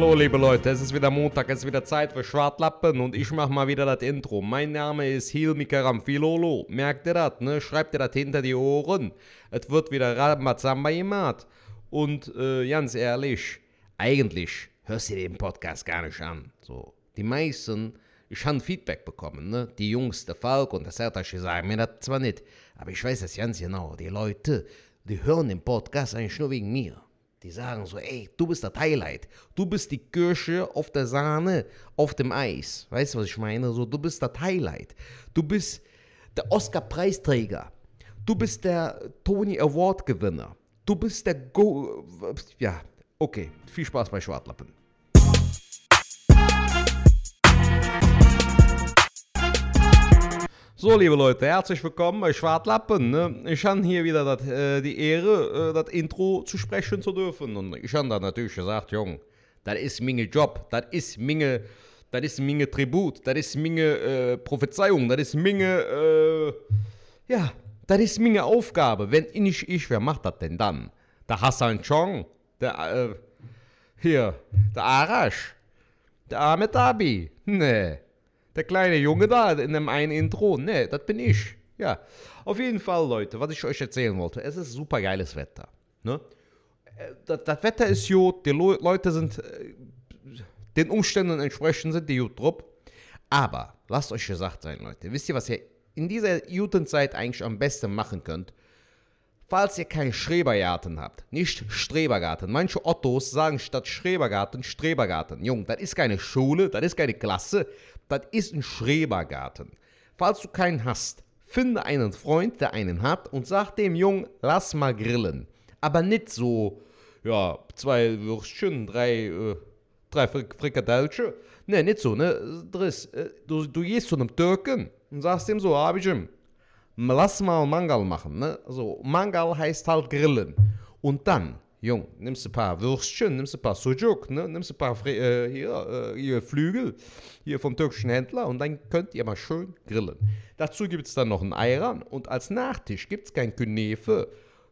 Hallo liebe Leute, es ist wieder Montag, es ist wieder Zeit für Schwartlappen und ich mache mal wieder das Intro. Mein Name ist Hilmi Karamfilolo. Merkt ihr das, ne? Schreibt ihr das hinter die Ohren. Es wird wieder Ramazamba gemacht. Und äh, ganz ehrlich, eigentlich hörst du den Podcast gar nicht an. So, die meisten, ich habe Feedback bekommen, ne? Die Jungs, der Falk und der Sertasch, sagen mir das zwar nicht, aber ich weiß das ganz genau. Die Leute, die hören den Podcast eigentlich nur wegen mir. Die sagen so, ey, du bist das Highlight. Du bist die Kirsche auf der Sahne, auf dem Eis. Weißt du, was ich meine? So, du bist das Highlight. Du bist der Oscar-Preisträger. Du bist der Tony Award-Gewinner. Du bist der Go... Ja, okay. Viel Spaß bei Schwartlappen. So, liebe Leute, herzlich willkommen bei Schwartlappen. Ne? Ich habe hier wieder dat, äh, die Ehre, äh, das Intro zu sprechen zu dürfen. Und ich habe dann natürlich gesagt, Jung, das ist mein Job, das ist meine, das ist meine Tribut, das ist meine äh, Prophezeiung, das ist meine, äh, ja, das ist meine Aufgabe. Wenn ich nicht ich, wer macht das denn dann? Der Hassan Chong, der, äh, hier, der Arash, der Ahmed Abi, nee. Der kleine Junge da in dem einen Intro. Ne, das bin ich. Ja. Auf jeden Fall, Leute, was ich euch erzählen wollte. Es ist super geiles Wetter. Ne? Das, das Wetter ist gut. Die Le Leute sind äh, den Umständen entsprechend sind die gut drauf. Aber lasst euch gesagt sein, Leute. Wisst ihr, was ihr in dieser Jutenzeit eigentlich am besten machen könnt? Falls ihr keinen Schrebergarten habt, nicht Strebergarten. Manche Ottos sagen statt Schrebergarten Strebergarten. Jung, das ist keine Schule, das ist keine Klasse, das ist ein Schrebergarten. Falls du keinen hast, finde einen Freund, der einen hat und sag dem Jungen, lass mal grillen. Aber nicht so, ja, zwei Würstchen, drei, äh, drei Frikadellchen. Ne, nicht so, ne? Driss, äh, du, du gehst zu einem Türken und sagst ihm so, Abijim, lass mal Mangal machen, ne? So, Mangal heißt halt grillen. Und dann Jung, nimmst ein paar Würstchen, nimmst ein paar Sujuk, ne? nimmst ein paar Fre äh, hier, äh, hier Flügel hier vom türkischen Händler und dann könnt ihr mal schön grillen. Dazu gibt es dann noch einen Ayran und als Nachtisch gibt es kein Künefe,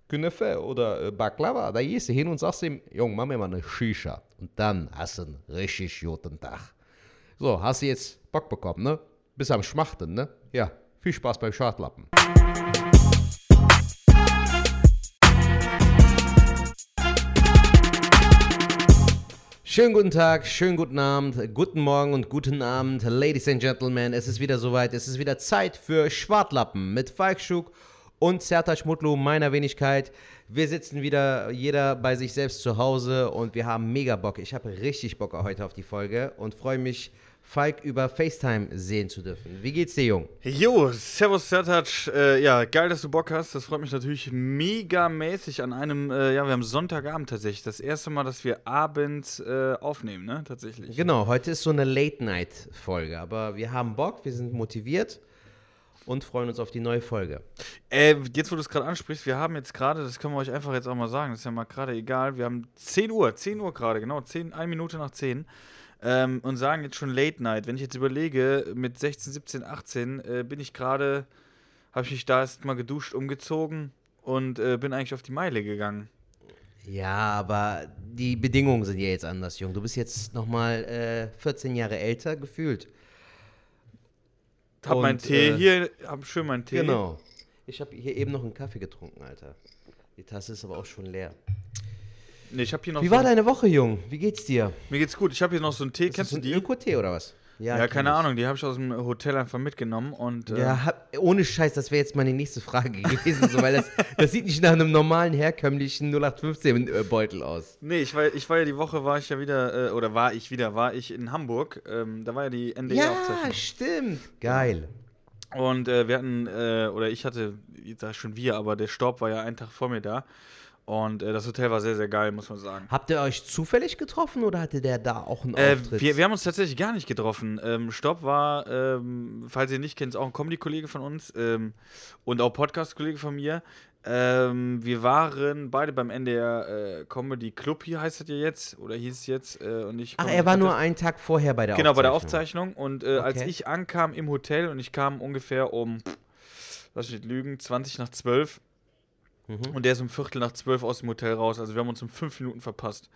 Künefe oder äh, Baklava. Da gehst du hin und sagst ihm, Jung, mach mir mal eine Shisha. Und dann hast du einen richtig guten Tag. So, hast du jetzt Bock bekommen, ne? Bis am Schmachten, ne? Ja, viel Spaß beim Schadlappen. Schönen guten Tag, schönen guten Abend, guten Morgen und guten Abend, Ladies and Gentlemen. Es ist wieder soweit, es ist wieder Zeit für Schwartlappen mit Falk Schuk und Sertac Mutlu, meiner Wenigkeit. Wir sitzen wieder jeder bei sich selbst zu Hause und wir haben mega Bock. Ich habe richtig Bock heute auf die Folge und freue mich, Falk über FaceTime sehen zu dürfen. Wie geht's dir, Jung? Jo, Servus Sertac. Äh, ja, geil, dass du Bock hast. Das freut mich natürlich mega mäßig an einem, äh, ja, wir haben Sonntagabend tatsächlich. Das erste Mal, dass wir abends äh, aufnehmen, ne? Tatsächlich. Genau, heute ist so eine Late-Night-Folge, aber wir haben Bock, wir sind motiviert und freuen uns auf die neue Folge. Äh, jetzt, wo du es gerade ansprichst, wir haben jetzt gerade, das können wir euch einfach jetzt auch mal sagen, das ist ja mal gerade egal, wir haben 10 Uhr, 10 Uhr gerade, genau, 10, eine Minute nach 10 ähm, und sagen jetzt schon Late Night. Wenn ich jetzt überlege, mit 16, 17, 18 äh, bin ich gerade, habe ich mich da erst mal geduscht, umgezogen und äh, bin eigentlich auf die Meile gegangen. Ja, aber die Bedingungen sind ja jetzt anders, Jung. Du bist jetzt nochmal äh, 14 Jahre älter gefühlt. Hab meinen Tee äh, hier, hab schön meinen Tee. Genau. Ich habe hier eben noch einen Kaffee getrunken, Alter. Die Tasse ist aber auch schon leer. Nee, ich habe hier noch Wie so war deine Woche, Jung? Wie geht's dir? Mir geht's gut. Ich habe hier noch so einen Tee. Ist Kennst das du die? ein Öko-Tee oder was? Ja, keine Ahnung. Die habe ich aus dem Hotel einfach mitgenommen und. äh, Ja, hab, ohne Scheiß, das wäre jetzt meine nächste Frage gewesen, so, weil das, das sieht nicht nach einem normalen, herkömmlichen 0815-Beutel aus. Nee, ich war, ich war ja die Woche, war ich ja wieder, äh, oder war ich wieder, war ich in Hamburg. Ähm, da war ja die Ja, NDR-Aufzeichnung. stimmt. Geil. Und äh, wir hatten, äh, oder ich hatte, ich sag schon wir, aber der Staub war ja einen Tag vor mir da. Und äh, das Hotel war sehr, sehr geil, muss man sagen. Habt ihr euch zufällig getroffen oder hatte der da auch einen Äh, Auftritt? wir, wir haben uns tatsächlich gar nicht getroffen. Ähm, Stopp war, ähm, falls ihr nicht kennt, ist auch ein Comedy-Kollege von uns ähm, und auch Podcast-Kollege von mir. Ähm, wir waren beide beim NDR äh, Comedy Club, hier heißt es ja jetzt, oder hieß es jetzt. Äh, und ich Ach, er war nur einen Tag vorher bei der Genau, bei der Aufzeichnung. Aufzeichnung. Und äh, als Okay. ich ankam im Hotel und ich kam ungefähr um, lass mich nicht lügen, 20 nach 12 Mhm. und der ist um Viertel nach 12 aus dem Hotel raus. Also wir haben uns um fünf Minuten verpasst.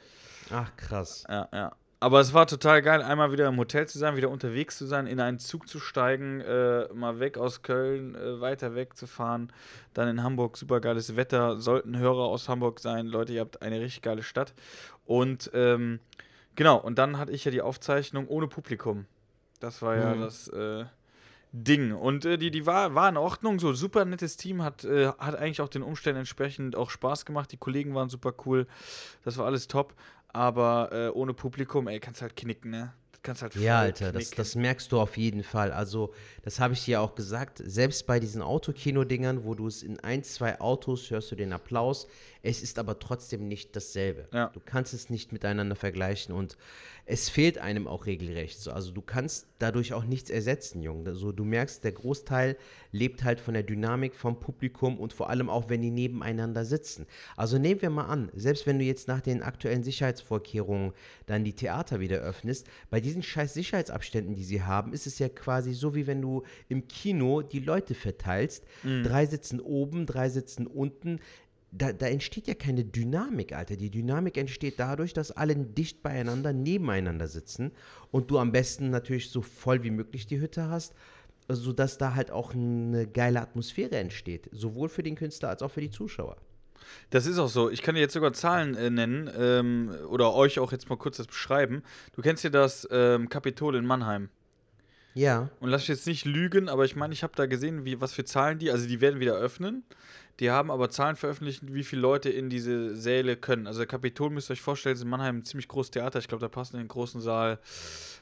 Ach, krass. Ja, ja. Aber es war total geil, einmal wieder im Hotel zu sein, wieder unterwegs zu sein, in einen Zug zu steigen, äh, mal weg aus Köln, äh, weiter weg zu fahren. Dann in Hamburg, super geiles Wetter. Sollten Hörer aus Hamburg sein. Leute, ihr habt eine richtig geile Stadt. Und ähm, genau, und dann hatte ich ja die Aufzeichnung ohne Publikum. Das war ja Mhm. das äh, Ding. Und äh, die, die war, war in Ordnung, so super nettes Team, hat, äh, hat eigentlich auch den Umständen entsprechend auch Spaß gemacht. Die Kollegen waren super cool. Das war alles top. Aber äh, ohne Publikum, ey, kannst halt knicken, ne? Kannst halt Ja, Alter, das, das merkst du auf jeden Fall. Also, das habe ich dir auch gesagt. Selbst bei diesen Autokino-Dingern, wo du es in ein, zwei Autos hörst du den Applaus. Es ist aber trotzdem nicht dasselbe. Ja. Du kannst es nicht miteinander vergleichen und es fehlt einem auch regelrecht. So. Also, du kannst dadurch auch nichts ersetzen, Junge. Also, du merkst, der Großteil lebt halt von der Dynamik vom Publikum und vor allem auch, wenn die nebeneinander sitzen. Also, nehmen wir mal an, selbst wenn du jetzt nach den aktuellen Sicherheitsvorkehrungen dann die Theater wieder öffnest, bei diesen scheiß Sicherheitsabständen, die sie haben, ist es ja quasi so, wie wenn du im Kino die Leute verteilst. Drei sitzen oben, drei sitzen unten. Da, da entsteht ja keine Dynamik, Alter. Die Dynamik entsteht dadurch, dass alle dicht beieinander, nebeneinander sitzen und du am besten natürlich so voll wie möglich die Hütte hast, sodass da halt auch eine geile Atmosphäre entsteht. Sowohl für den Künstler als auch für die Zuschauer. Das ist auch so. Ich kann dir jetzt sogar Zahlen äh, nennen ähm, oder euch auch jetzt mal kurz das beschreiben. Du kennst ja das ähm, Kapitol in Mannheim. Ja. Und lass mich jetzt nicht lügen, aber ich meine, ich habe da gesehen, wie, was für Zahlen die, also die werden wieder öffnen. Die haben aber Zahlen veröffentlicht, wie viele Leute in diese Säle können. Also der Kapitol müsst ihr euch vorstellen, ist in Mannheim ein ziemlich großes Theater. Ich glaube, da passen in den großen Saal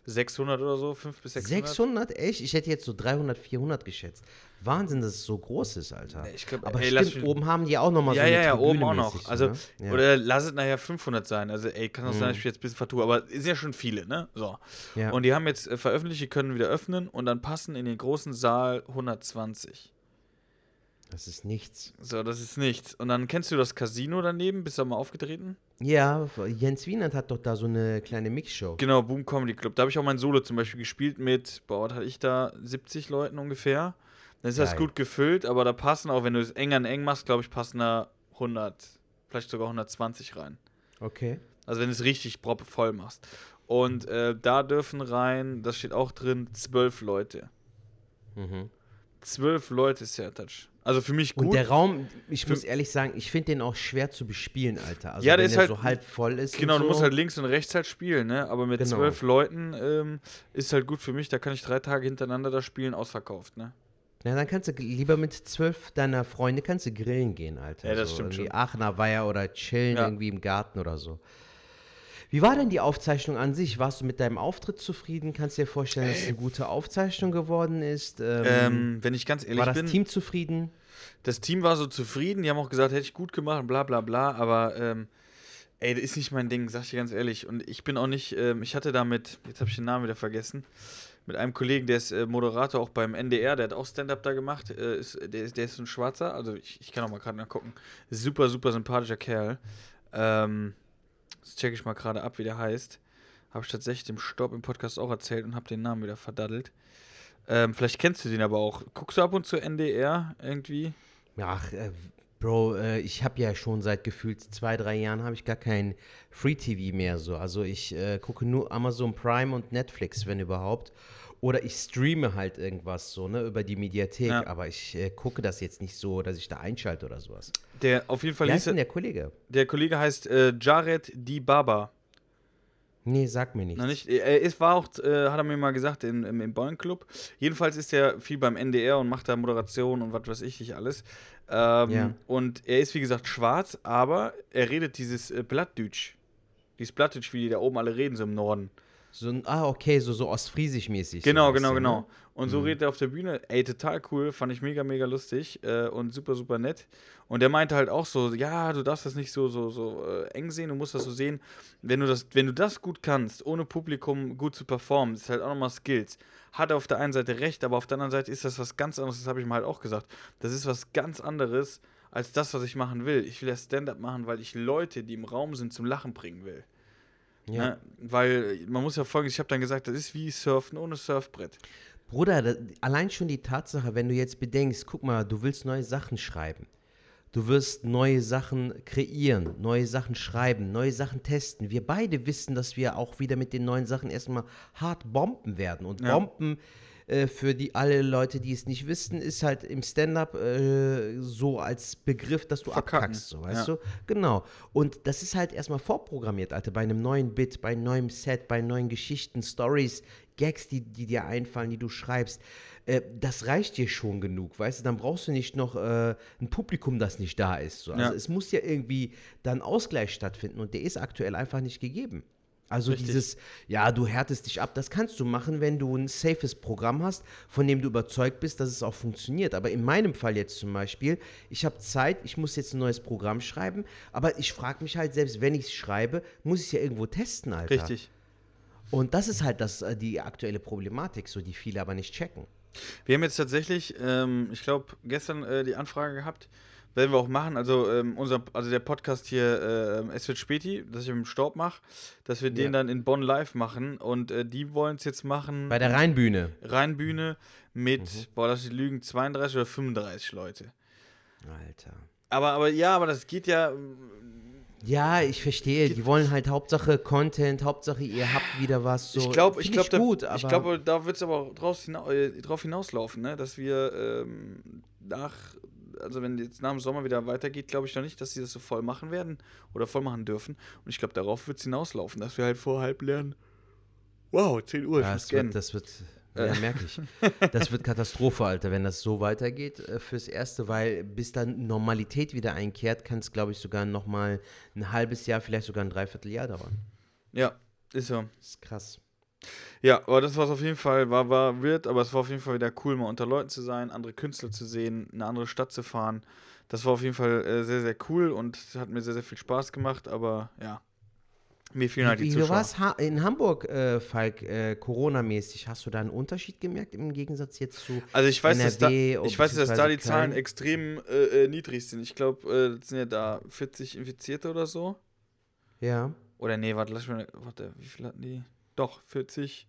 600 oder so, 5 bis 600. 600? Echt? Ich hätte jetzt so 300, 400 geschätzt. Wahnsinn, dass es so groß ist, Alter. Ich glaub, Aber ey, stimmt, oben haben die auch nochmal Ja, so eine ja, ja, oben Tribüne auch noch. so, Also, ne? ja. oder lass es nachher 500 sein. Also, ey, kann auch sein, dass ich jetzt ein bisschen vertue, aber es sind ja schon viele, ne? So. Ja. Und die haben jetzt äh, veröffentlicht, die können wieder öffnen und dann passen in den großen Saal 120. Das ist nichts. So, das ist nichts. Und dann kennst du das Casino daneben? Bist du da mal aufgetreten? Ja, Jens Wienand hat doch da so eine kleine Mixshow. Genau, Boom Comedy Club. Da habe ich auch mein Solo zum Beispiel gespielt mit, boah, was hatte ich da? 70 Leuten ungefähr. Dann ist das Geil. gut gefüllt, aber da passen auch, wenn du es eng an eng machst, glaube ich, passen da 100, vielleicht sogar 120 rein. Okay. Also wenn du es richtig voll machst. Und äh, da dürfen rein, das steht auch drin, zwölf Leute. Mhm. Zwölf Leute ist ja Touch. Also für mich Und gut. der Raum, ich Für- muss ehrlich sagen, ich finde den auch schwer zu bespielen, Alter. Also Ja, der wenn ist der halt- so halb voll ist. Genau, und du so. musst halt links und rechts halt spielen, ne? Aber mit Genau. zwölf Leuten ähm, ist halt gut für mich. Da kann ich drei Tage hintereinander da spielen, ausverkauft, ne? Na, dann kannst du lieber mit zwölf deiner Freunde kannst du grillen gehen, Alter. Ja, das so stimmt irgendwie schon. Aachener Weiher oder chillen Ja. irgendwie im Garten oder so. Wie war denn die Aufzeichnung an sich? Warst du mit deinem Auftritt zufrieden? Kannst du dir vorstellen, dass es eine gute Aufzeichnung geworden ist? Ähm, Ähm, wenn ich ganz ehrlich war das bin, Team zufrieden? das Team war so zufrieden. Die haben auch gesagt, hätte ich gut gemacht, bla bla bla. Aber ähm, ey, das ist nicht mein Ding, sag ich dir ganz ehrlich. Und ich bin auch nicht, ähm, ich hatte damit, jetzt habe ich den Namen wieder vergessen, mit einem Kollegen, der ist äh, Moderator auch beim NDR, der hat auch Stand-Up da gemacht. Äh, ist, der, ist, der ist ein Schwarzer, also ich, ich kann auch mal gerade nachgucken. Super, super sympathischer Kerl. Ähm, das checke ich mal gerade ab, wie der heißt. Habe ich tatsächlich dem Stopp im Podcast auch erzählt und habe den Namen wieder verdaddelt. Ähm, vielleicht kennst du den aber auch. Guckst du ab und zu NDR irgendwie? Ach, äh, Bro, äh, ich habe ja schon seit gefühlt zwei, drei Jahren habe ich gar kein Free TV mehr so. Also ich äh, gucke nur Amazon Prime und Netflix, wenn überhaupt. Oder ich streame halt irgendwas so, ne, über die Mediathek. Ja. Aber ich äh, gucke das jetzt nicht so, dass ich da einschalte oder sowas. Der auf jeden Fall Wie hieß heißt denn er, der Kollege? der Kollege heißt äh, Jared Di Baba. Nee, sag mir nichts. Na nicht, er ist, war auch, äh, hat er mir mal gesagt, in, im, im Boeing Club. Jedenfalls ist er viel beim NDR und macht da Moderation und was weiß ich nicht alles. Ähm, Ja. Und er ist, wie gesagt, schwarz, aber er redet dieses äh, Blattdeutsch. Dieses Blattdeutsch, wie die da oben alle reden, so im Norden. So, ein- ah, okay, so, so ostfriesisch-mäßig. Genau, so genau, bisschen, genau. Ne? Und so redet er auf der Bühne. Ey, total cool. Fand ich mega, mega lustig äh, und super, super nett. Und er meinte halt auch so, ja, du darfst das nicht so, so, so äh, eng sehen, du musst das so sehen. Wenn du das, wenn du das gut kannst, ohne Publikum gut zu performen, das ist halt auch nochmal Skills. Hat er auf der einen Seite recht, aber auf der anderen Seite ist das was ganz anderes, das habe ich ihm halt auch gesagt. Das ist was ganz anderes als das, was ich machen will. Ich will ja Stand-up machen, weil ich Leute, die im Raum sind, zum Lachen bringen will. Ja. Ne? Weil man muss ja folgendes, ich habe dann gesagt, das ist wie Surfen ohne Surfbrett. Bruder, da, allein schon die Tatsache, wenn du jetzt bedenkst, guck mal, du willst neue Sachen schreiben. Du wirst neue Sachen kreieren, neue Sachen schreiben, neue Sachen testen. Wir beide wissen, dass wir auch wieder mit den neuen Sachen erstmal hart bomben werden. Und Ja. Bomben äh, für die alle Leute, die es nicht wissen, ist halt im Stand-up äh, so als Begriff, dass du Verkacken. abkackst, so, weißt Ja. du? Genau. Und das ist halt erstmal vorprogrammiert, Alter, bei einem neuen Bit, bei einem neuen Set, bei neuen Geschichten, Stories, Gags, die, die dir einfallen, die du schreibst. Äh, das reicht dir schon genug, weißt du? Dann brauchst du nicht noch äh, ein Publikum, das nicht da ist. So. Also Ja. es muss ja irgendwie dann Ausgleich stattfinden und der ist aktuell einfach nicht gegeben. Also Richtig. dieses, ja, du härtest dich ab, das kannst du machen, wenn du ein safes Programm hast, von dem du überzeugt bist, dass es auch funktioniert. Aber in meinem Fall jetzt zum Beispiel, ich habe Zeit, ich muss jetzt ein neues Programm schreiben, aber ich frage mich halt, selbst wenn ich es schreibe, muss ich es ja irgendwo testen, Alter. Richtig. Und das ist halt das, äh, die aktuelle Problematik, so die viele aber nicht checken. Wir haben jetzt tatsächlich, ähm, ich glaube, gestern äh, die Anfrage gehabt, werden wir auch machen, also ähm, unser, also der Podcast hier, äh, es wird Späti, das ich im Staub mache, dass wir den Ja. dann in Bonn live machen und äh, die wollen es jetzt machen, Bei der Rheinbühne. Rheinbühne mit, Mhm. boah, lass ich lügen, 32 oder 35 Leute. Alter. Aber, aber ja, aber das geht ja, Ja, ich verstehe. Die wollen halt Hauptsache Content, Hauptsache ihr habt wieder was. So. ich glaube, ich glaube, da, gut, aber ich glaube, da wird es aber auch draus hina äh, drauf hinauslaufen, ne? dass wir ähm, nach, also wenn jetzt nach dem Sommer wieder weitergeht, glaube ich noch nicht, dass sie das so voll machen werden oder voll machen dürfen. Und ich glaube, darauf wird es hinauslaufen, dass wir halt vor halb lernen. Wow, 10 Uhr, Ja, das wird, das wird, ja, merke ich. Das wird Katastrophe, Alter, wenn das so weitergeht äh, fürs Erste, weil bis dann Normalität wieder einkehrt, kann es, glaube ich, sogar noch mal ein halbes Jahr, vielleicht sogar ein Dreivierteljahr dauern. Ja, ist so. Das ist krass. Ja, aber das war es auf jeden Fall, war, war, wird, aber es war auf jeden Fall wieder cool, mal unter Leuten zu sein, andere Künstler zu sehen, eine andere Stadt zu fahren. Das war auf jeden Fall äh, sehr, sehr cool und hat mir sehr, sehr viel Spaß gemacht, aber ja, mir fehlen halt die Wie, wie Zuschauer. war es in Hamburg, äh, Falk, äh, Corona-mäßig? Hast du da einen Unterschied gemerkt im Gegensatz jetzt zu Also ich weiß, dass da, NRW ich weiß, dass da die Zahlen extrem äh, äh, niedrig sind. Ich glaube, äh, sind ja da 40 Infizierte oder so. Ja. Oder nee, warte, lass mich mal, warte, wie viel hatten die? Doch, 40,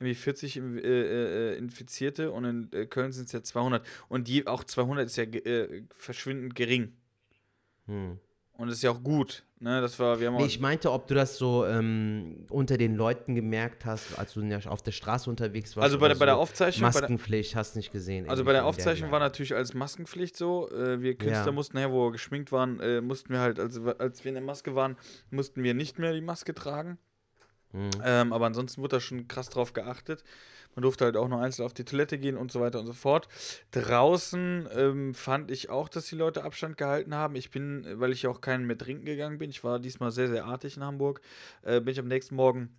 irgendwie 40 im- äh, äh, Infizierte und in äh, Köln sind es ja 200. Und die, auch 200 ist ja äh, verschwindend gering. Hm. Und das ist ja auch gut. Ne? Das war, wir haben Nee, ich meinte, ob du das so ähm, unter den Leuten gemerkt hast, als du der- auf der Straße unterwegs warst. also bei der, bei der. Aufzeichnung, bei der, Maskenpflicht hast nicht gesehen. Also bei der Aufzeichnung war Lage. natürlich als Maskenpflicht so. Äh, wir Künstler Ja. mussten nachher, wo wir geschminkt waren, äh, mussten wir halt, also als wir in der Maske waren, mussten wir nicht mehr die Maske tragen. Hm. Ähm, aber ansonsten wurde da schon krass drauf geachtet. Man durfte halt auch nur einzeln auf die Toilette gehen und so weiter und so fort. Draußen ähm, fand ich auch, dass die Leute Abstand gehalten haben. Ich bin, weil ich ja auch keinen mehr trinken gegangen bin, ich war diesmal sehr, sehr artig in Hamburg, äh, bin ich am nächsten Morgen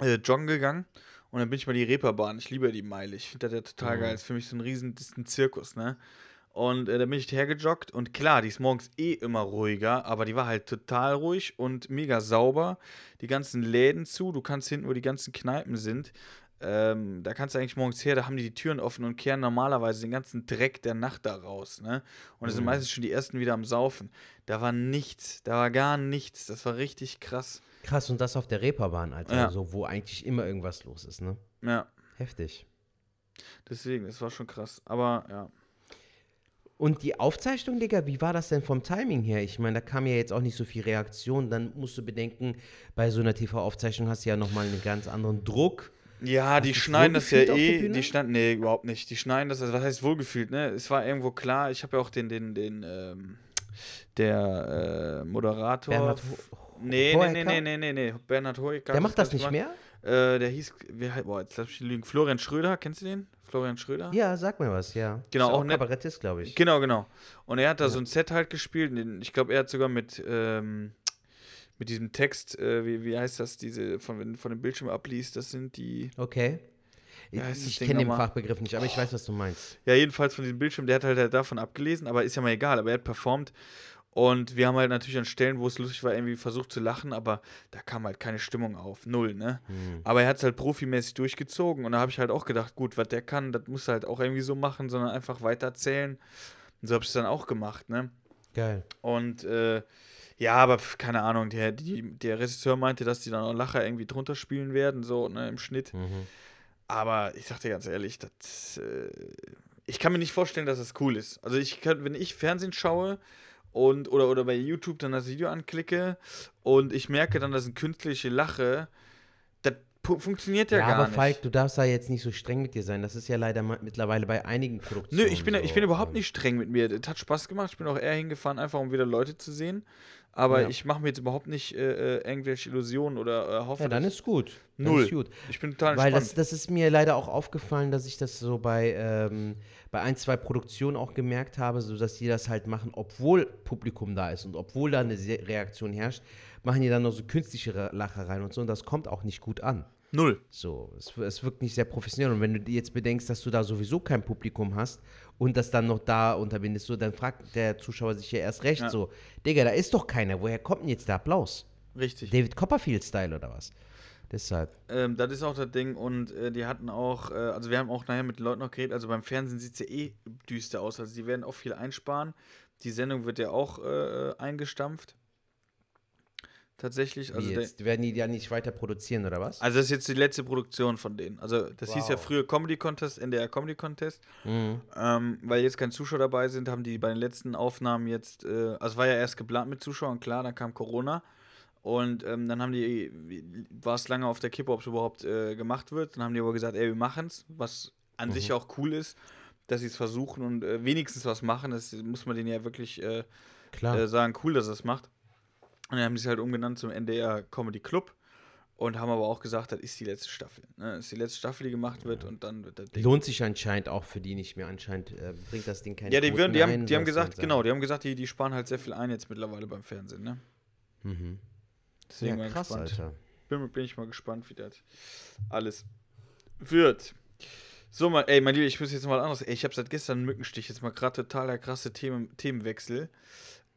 äh, joggen gegangen. Und dann bin ich mal die Reeperbahn. Ich liebe die Meile. Ich finde das ja total Mhm. geil. Das ist für mich so ein riesen das ist ein Zirkus, ne? Und äh, da bin ich hergejoggt und klar, die ist morgens eh immer ruhiger, aber die war halt total ruhig und mega sauber. Die ganzen Läden zu, du kannst hinten, wo die ganzen Kneipen sind, ähm, da kannst du eigentlich morgens her, da haben die die Türen offen und kehren normalerweise den ganzen Dreck der Nacht da raus, ne? Und es sind Mhm. meistens schon die ersten wieder am Saufen. Da war nichts, da war gar nichts. Das war richtig krass. Krass, und das auf der Reeperbahn, Alter. Ja. So, wo eigentlich immer irgendwas los ist, ne? Ja, Heftig. deswegen, das war schon krass. Aber ja. Und die Aufzeichnung, Digga, wie war das denn vom Timing her? Ich meine, da kam ja jetzt auch nicht so viel Reaktion. Dann musst du bedenken, bei so einer TV-Aufzeichnung hast du ja nochmal einen ganz anderen Druck. Ja, die schneiden das ja eh. Die schneiden, nee, überhaupt nicht. Die schneiden das, also was heißt wohlgefühlt, ne? Es war irgendwo klar, ich habe ja auch den, den, den, ähm, der äh, Moderator. Bernhard Ho nee, nee, nee, nee, nee, nee, nee, Bernhard Hoeker. Der macht das nicht gemacht. mehr? Äh, der hieß, wie, boah, jetzt lass mich lügen. Florian Schröder, kennst du den? Florian Schröder? Ja, sag mir was, ja. Genau, ist auch auch nett. Kabarettist, glaube ich. Genau, genau. Und er hat da so ein Set halt gespielt. Ich glaube, er hat sogar mit, ähm, mit diesem Text, äh, wie, wie heißt das, diese, von, von dem Bildschirm abliest, das sind die. Okay. Das ich kenne den? Fachbegriff nicht, aber ich weiß, was du meinst. Ja, jedenfalls von diesem Bildschirm, der hat halt davon abgelesen, aber ist ja mal egal, aber er hat performt. Und wir haben halt natürlich an Stellen, wo es lustig war, irgendwie versucht zu lachen, aber da kam halt keine Stimmung auf. Null, ne? Hm. Aber er hat es halt profimäßig durchgezogen und da habe ich halt auch gedacht, gut, was der kann, das muss er halt auch irgendwie so machen, sondern einfach weiterzählen. Und so habe ich es dann auch gemacht, ne? Geil. Und äh, ja, aber keine Ahnung, der, die, der Regisseur meinte, dass die dann auch Lacher irgendwie drunter spielen werden, so, ne, im Schnitt. Mhm. Aber ich sag dir ganz ehrlich, das, äh, ich kann mir nicht vorstellen, dass das cool ist. Also ich kann, wenn ich Fernsehen schaue und oder, oder bei YouTube dann das Video anklicke und ich merke dann, dass eine künstliche Lache, das funktioniert ja, Ja, gar aber nicht. Falk, du darfst da jetzt nicht so streng mit dir sein. Das ist ja leider mittlerweile bei einigen Nö, Produktionen. ich bin, so. ich bin überhaupt nicht streng mit mir. Das hat Spaß gemacht. Ich bin auch eher hingefahren, einfach um wieder Leute zu sehen. Aber Ja. ich mache mir jetzt überhaupt nicht äh, äh, irgendwelche Illusionen oder äh, hoffe, Ja, dann ist gut. Dann Null. Ist gut. ich bin total Weil das, entspannt. das ist mir leider auch aufgefallen, dass ich das so bei, ähm, bei ein, zwei Produktionen auch gemerkt habe, so dass die das halt machen, obwohl Publikum da ist und obwohl da eine Reaktion herrscht, machen die dann noch so künstliche Lachereien und so und das kommt auch nicht gut an. Null. So, es, es wirkt nicht sehr professionell. Und wenn du dir jetzt bedenkst, dass du da sowieso kein Publikum hast und das dann noch da unterbindest, so, dann fragt der Zuschauer sich ja erst recht Ja. so, Digga, da ist doch keiner, woher kommt denn jetzt der Applaus? Richtig. David Copperfield-Style oder was? Deshalb. Ähm, das ist auch das Ding und äh, die hatten auch, äh, also wir haben auch nachher mit den Leuten noch geredet, also beim Fernsehen sieht es ja eh düster aus, also die werden auch viel einsparen. Die Sendung wird ja auch äh, eingestampft. Tatsächlich, also, Wie jetzt? Werden die ja nicht weiter produzieren oder was? also das ist jetzt die letzte Produktion von denen. Also das hieß ja Wow. früher Comedy Contest, NDR Comedy Contest. Mhm. Ähm, weil jetzt keine Zuschauer dabei sind, haben die bei den letzten Aufnahmen jetzt, äh, also es war ja erst geplant mit Zuschauern, klar, dann kam Corona. Und ähm, dann haben die, war es lange auf der Kippe, ob es überhaupt äh, gemacht wird. Dann haben die aber gesagt, ey, wir machen es, was an sich auch cool ist, dass sie es versuchen und äh, wenigstens was machen. Das muss man denen ja wirklich äh, Klar. äh, sagen, cool, dass es macht. Und dann haben die es halt umgenannt zum NDR Comedy Club und haben aber auch gesagt, das ist die letzte Staffel. Ne? Das ist die letzte Staffel, die gemacht wird und dann wird das Ding Lohnt sich anscheinend auch für die nicht mehr. Anscheinend äh, bringt das Ding keine Ja, die, Quoten würden, die, haben, ein, die haben gesagt, genau, die haben gesagt, die, die sparen halt sehr viel ein jetzt mittlerweile beim Fernsehen, ne? Mhm. Deswegen Ja, krass. Alter. Bin, bin ich mal gespannt, wie das alles wird. So, mal, ey, mein Lieber, ich muss jetzt mal anderes. Ey, ich habe seit gestern einen Mückenstich. Jetzt mal gerade total der krasse Themen, Themenwechsel.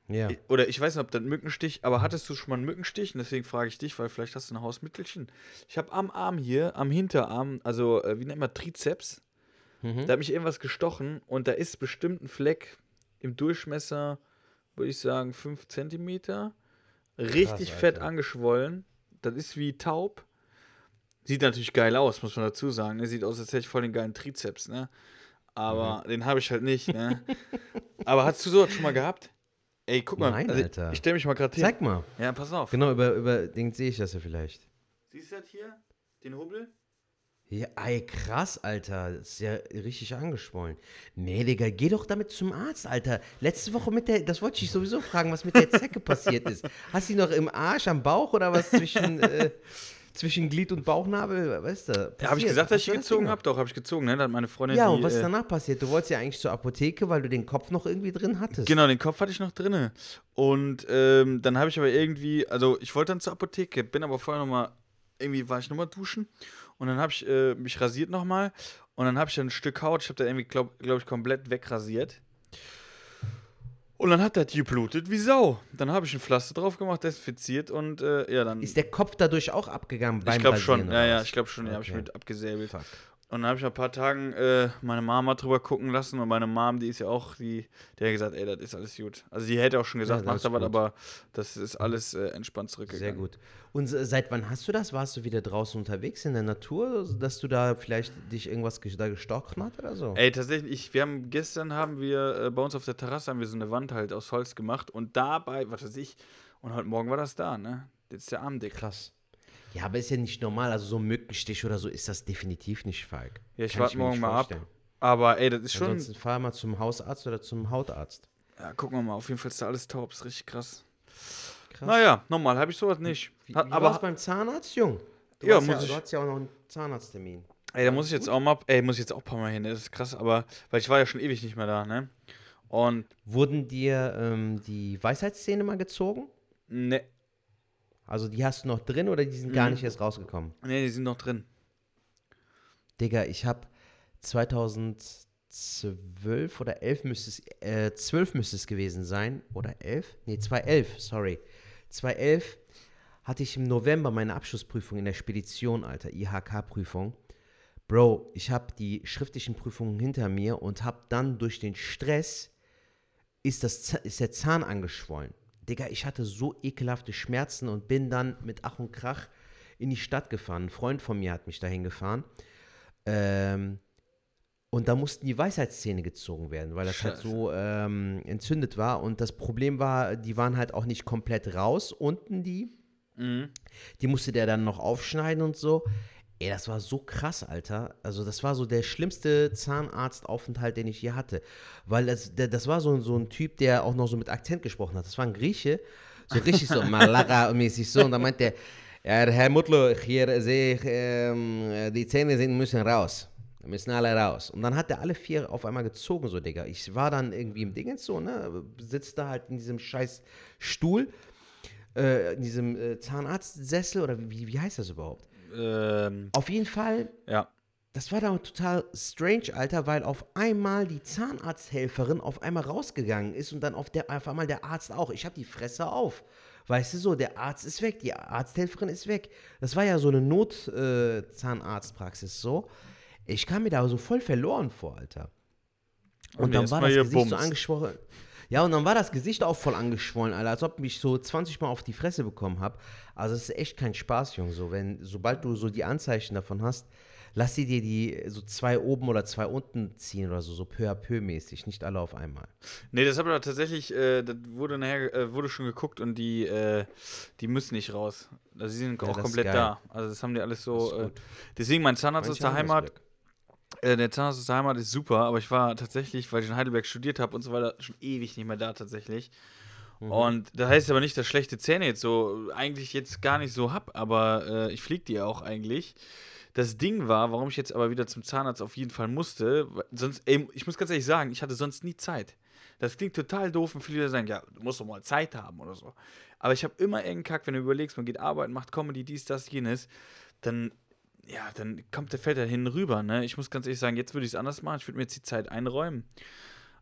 Ja. Oder ich weiß nicht, ob das ein Mückenstich, aber hattest du schon mal einen Mückenstich? Und deswegen frage ich dich, weil vielleicht hast du ein Hausmittelchen. Ich habe am Arm hier, am Hinterarm, also äh, wie nennt man Trizeps, Mhm. da hat mich irgendwas gestochen und da ist bestimmt ein Fleck im Durchmesser, würde ich sagen, 5 cm. Richtig Krass, fett angeschwollen. Das ist wie taub. Sieht natürlich geil aus, muss man dazu sagen. ne? Sieht aus, als hätte ich voll den geilen Trizeps, ne? Aber Mhm. den habe ich halt nicht, ne? Aber hast du sowas schon mal gehabt? Ey, guck mal. Nein, also Alter. Ich stelle mich mal gerade hin. Zeig mal. Ja, pass auf. Genau, über, über den sehe ich das ja vielleicht. Siehst du das hier? Den Hubbel? Ja, ey, krass, Alter. Das ist ja richtig angeschwollen. Nee, Digga, geh doch damit zum Arzt, Alter. Letzte Woche mit der, das wollte ich dich sowieso fragen, was mit der Zecke passiert ist. Hast du die noch im Arsch, am Bauch oder was zwischen, äh, zwischen Glied und Bauchnabel? Weißt du? Ja, habe ich passiert? gesagt, dass ich gezogen habe? Doch, habe ich gezogen, ne? Da hat meine Freundin Ja, die, und was ist äh, danach passiert? Du wolltest ja eigentlich zur Apotheke, weil du den Kopf noch irgendwie drin hattest. Genau, den Kopf hatte ich noch drinne. Und ähm, dann habe ich aber irgendwie, also ich wollte dann zur Apotheke, bin aber vorher nochmal, irgendwie war ich nochmal duschen. Und dann habe ich äh, mich rasiert nochmal. Und dann habe ich dann ein Stück Haut, ich habe da irgendwie, glaube glaub ich, komplett wegrasiert. Und dann hat das geblutet wie Sau. Dann habe ich ein Pflaster drauf gemacht, desinfiziert und äh, ja, dann. Ist der Kopf dadurch auch abgegangen beim ich glaube schon, ja, ja, ich glaube schon, ja, habe ich Okay. mit abgesäbelt. Fuck. Und dann habe ich nach ein paar Tagen äh, meine Mama drüber gucken lassen und meine Mom, die ist ja auch, die, die hat gesagt, ey, das ist alles gut. Also die hätte auch schon gesagt, Ja, mach da was, aber das ist alles äh, entspannt zurückgegangen. Sehr gut. Und se- seit wann hast du das? Warst du wieder draußen unterwegs in der Natur, dass du da vielleicht dich irgendwas ge- da gestochen hat oder so? Ey, tatsächlich, ich, wir haben gestern haben wir äh, bei uns auf der Terrasse haben wir so eine Wand halt aus Holz gemacht und dabei, was weiß ich, und heute Morgen war das da, ne? Jetzt ist der Arm dick. Krass. Ja, aber ist ja nicht normal. Also so ein Mückenstich oder so ist das definitiv nicht, Falk. Ja, ich warte morgen mal ab. vorstellen. Aber ey, das ist schon. Ansonsten fahr mal zum Hausarzt oder zum Hautarzt. Ja, gucken wir mal, auf jeden Fall ist da alles taub, ist richtig krass. Krass. Naja, normal habe ich sowas nicht. Wie, wie aber war's beim Zahnarzt, Jung? Du Ja, muss ja, ich- Du hast ja auch noch einen Zahnarzttermin. Ey, da muss ich jetzt auch mal, ey, muss ich jetzt auch ein paar Mal hin, das ist krass, aber, weil ich war ja schon ewig nicht mehr da, ne? Und, Wurden dir ähm, die Weisheitszähne mal gezogen? ne, Also die hast du noch drin oder die sind gar Mhm. nicht erst rausgekommen? ne, die sind noch drin. Digga, ich habe 2012 oder 11 müsste es, äh, 12 müsste es gewesen sein. Oder 11? Nee, 2011, sorry. 2011 hatte ich im November meine Abschlussprüfung in der Spedition, Alter, IHK-Prüfung. Bro, ich habe die schriftlichen Prüfungen hinter mir und habe dann durch den Stress ist, das, ist der Zahn angeschwollen. Digga, ich hatte so ekelhafte Schmerzen und bin dann mit Ach und Krach in die Stadt gefahren. Ein Freund von mir hat mich dahin gefahren. Ähm, Und da mussten die Weisheitszähne gezogen werden, weil das halt Scheiße. so ähm, entzündet war. Und das Problem war, die waren halt auch nicht komplett raus, unten die. Mhm. Die musste der dann noch aufschneiden und so. Ey, das war so krass, Alter. Also, das war so der schlimmste Zahnarztaufenthalt, den ich je hatte. Weil das, das war so, so ein Typ, der auch noch so mit Akzent gesprochen hat. Das war ein Grieche. So richtig so Malaga-mäßig so. Und da meint der, ja, Herr Mutlo, hier sehe ich, ähm, die Zähne sind, müssen raus. Müssen alle raus. Und dann hat er alle vier auf einmal gezogen, so, Digga. Ich war dann irgendwie im Dingens so, ne? Sitzt da halt in diesem scheiß Stuhl, äh, in diesem äh, Zahnarztsessel oder wie, wie heißt das überhaupt? Ähm, Auf jeden Fall, ja. das war dann total strange, Alter, weil auf einmal die Zahnarzthelferin auf einmal rausgegangen ist und dann auf, der, auf einmal der Arzt auch. Ich habe die Fresse auf. Weißt du so, der Arzt ist weg, die Arzthelferin ist weg. Das war ja so eine Not-Zahnarztpraxis so. Ich kam mir da so voll verloren vor, Alter. Und Und dann war das Gesicht so bumst. Ja, und dann war das Gesicht auch voll angeschwollen, Alter, als ob ich so 20 Mal auf die Fresse bekommen habe. Also es ist echt kein Spaß, Junge. So, wenn, sobald du so die Anzeichen davon hast, lass sie dir die so zwei oben oder zwei unten ziehen oder so, so peu à peu mäßig, nicht alle auf einmal. Nee, das habe ich tatsächlich, äh, das wurde nachher, äh, wurde schon geguckt und die, äh, die müssen nicht raus. Also sie sind Ja, auch komplett da. Also das haben die alles so. Äh, deswegen mein Zahnarzt aus Manche der Heimat, Glück. Äh, der Zahnarzt aus der Heimat ist super, aber ich war tatsächlich, weil ich in Heidelberg studiert habe und so weiter, schon ewig nicht mehr da tatsächlich. Mhm. Und das heißt aber nicht, dass schlechte Zähne jetzt so eigentlich jetzt gar nicht so hab, aber äh, ich flieg die auch eigentlich. Das Ding war, warum ich jetzt aber wieder zum Zahnarzt auf jeden Fall musste, sonst, ey, ich muss ganz ehrlich sagen, ich hatte sonst nie Zeit. Das klingt total doof und viele sagen, ja, du musst doch mal Zeit haben oder so. Aber ich habe immer irgendeinen Kack, wenn du überlegst, man geht arbeiten, macht Comedy, dies, das, jenes, dann, ja, dann kommt der Feld da hinten rüber, ne? Ich muss ganz ehrlich sagen, jetzt würde ich es anders machen, ich würde mir jetzt die Zeit einräumen.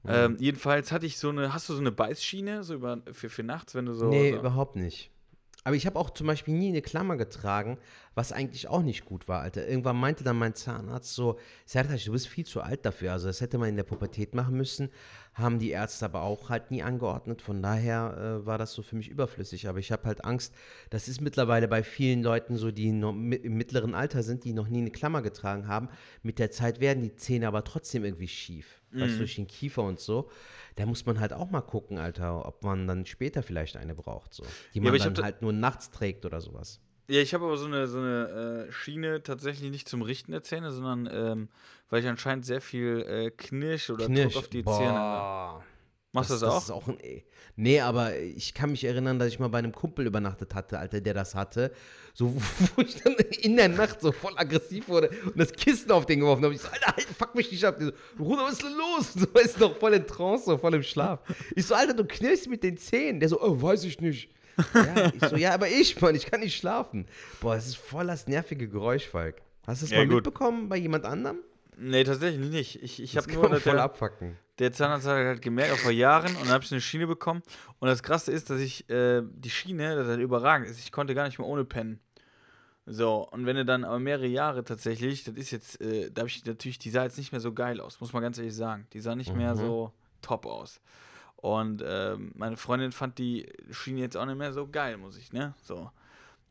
Ähm, jedenfalls hatte ich so eine, hast du so eine Beißschiene, so über, für, für nachts, wenn du so. nee, so überhaupt nicht. Aber ich habe auch zum Beispiel nie eine Klammer getragen, was eigentlich auch nicht gut war, Alter. Irgendwann meinte dann mein Zahnarzt so, Sertac, du bist viel zu alt dafür. Also das hätte man in der Pubertät machen müssen. Haben die Ärzte aber auch halt nie angeordnet. Von daher äh, war das so für mich überflüssig. Aber ich habe halt Angst, das ist mittlerweile bei vielen Leuten so, die im mittleren Alter sind, die noch nie eine Klammer getragen haben. Mit der Zeit werden die Zähne aber trotzdem irgendwie schief. Weißt du, durch den Kiefer und so. Da muss man halt auch mal gucken, Alter, ob man dann später vielleicht eine braucht. So. Die Ja, man hab dann da- halt nur nachts trägt oder sowas. Ja, ich habe aber so eine, so eine äh, Schiene tatsächlich nicht zum Richten der Zähne, sondern ähm, weil ich anscheinend sehr viel äh, Knirsch oder Knirsch. Druck auf die Zähne habe. Boah. Machst du das, auch? ist auch ein, nee, aber ich kann mich erinnern, dass ich mal bei einem Kumpel übernachtet hatte, Alter, der das hatte. So, wo ich dann in der Nacht so voll aggressiv wurde und das Kissen auf den geworfen habe. Ich so, Alter, halt, fuck mich nicht ab. So, Bruder, was ist denn los? So, ist doch voll in Trance, so voll im Schlaf. Ich so, Alter, du knirschst mit den Zähnen. Der so, oh, weiß ich nicht. Ja, ich so, ja, aber ich, Mann, ich kann nicht schlafen. Boah, das ist voll das nervige Geräusch, Falk. Hast du es Ja, mal gut. mitbekommen bei jemand anderem? Nee, tatsächlich nicht. Ich, ich habe nur, voll der, abfacken. der Zahnarzt hat halt gemerkt, auch vor Jahren, und dann habe ich eine Schiene bekommen. Und das Krasse ist, dass ich äh, die Schiene, das halt überragend ist, ich konnte gar nicht mehr ohne pennen. So, und wenn du dann aber mehrere Jahre tatsächlich, das ist jetzt, äh, da habe ich natürlich, die sah jetzt nicht mehr so geil aus, muss man ganz ehrlich sagen. Die sah nicht mehr Mhm. so top aus. Und ähm, meine Freundin fand die Schiene jetzt auch nicht mehr so geil, muss ich, ne? So.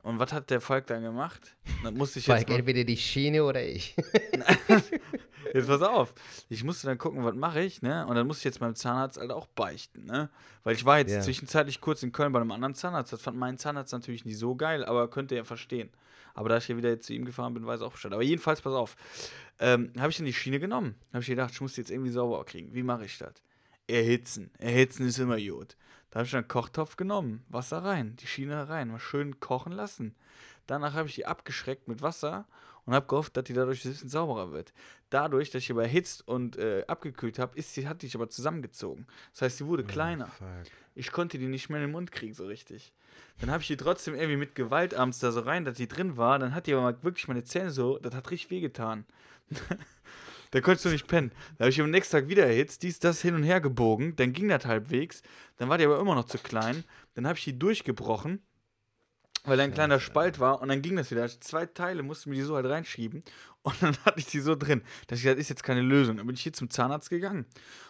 Und was hat der Falk dann gemacht? Dann musste ich jetzt Falk, entweder die Schiene oder ich. Jetzt pass auf. Ich musste dann gucken, was mache ich, ne? Und dann musste ich jetzt beim Zahnarzt halt auch beichten, ne? Weil ich war jetzt Ja. zwischenzeitlich kurz in Köln bei einem anderen Zahnarzt. Das fand mein Zahnarzt natürlich nicht so geil, aber könnte er verstehen. Aber da ich ja wieder jetzt zu ihm gefahren bin, weiß auch Bescheid. Aber jedenfalls, pass auf. Ähm, habe ich dann die Schiene genommen. Habe ich gedacht, ich muss die jetzt irgendwie sauber kriegen. Wie mache ich das? Erhitzen. Erhitzen ist immer gut. Da habe ich einen Kochtopf genommen, Wasser rein, die Schiene rein, mal schön kochen lassen. Danach habe ich die abgeschreckt mit Wasser und habe gehofft, dass die dadurch ein bisschen sauberer wird. Dadurch, dass ich aber erhitzt und äh, abgekühlt habe, ist sie, hat die sich aber zusammengezogen. Das heißt, sie wurde kleiner. Ich konnte die nicht mehr in den Mund kriegen, so richtig. Dann habe ich die trotzdem irgendwie mit Gewalt abends da so rein, dass die drin war. Dann hat die aber mal wirklich meine Zähne so, das hat richtig wehgetan. da konntest du nicht pennen. Da habe ich am nächsten Tag wieder erhitzt, dies, das hin und her gebogen. Dann ging das halbwegs. Dann war die aber immer noch zu klein. Dann habe ich die durchgebrochen weil da ein kleiner Spalt war und dann ging das wieder. Also Zwei Teile mussten wir die so halt reinschieben und dann hatte ich die so drin. dass ich gesagt, ist jetzt keine Lösung. Dann bin ich hier zum Zahnarzt gegangen.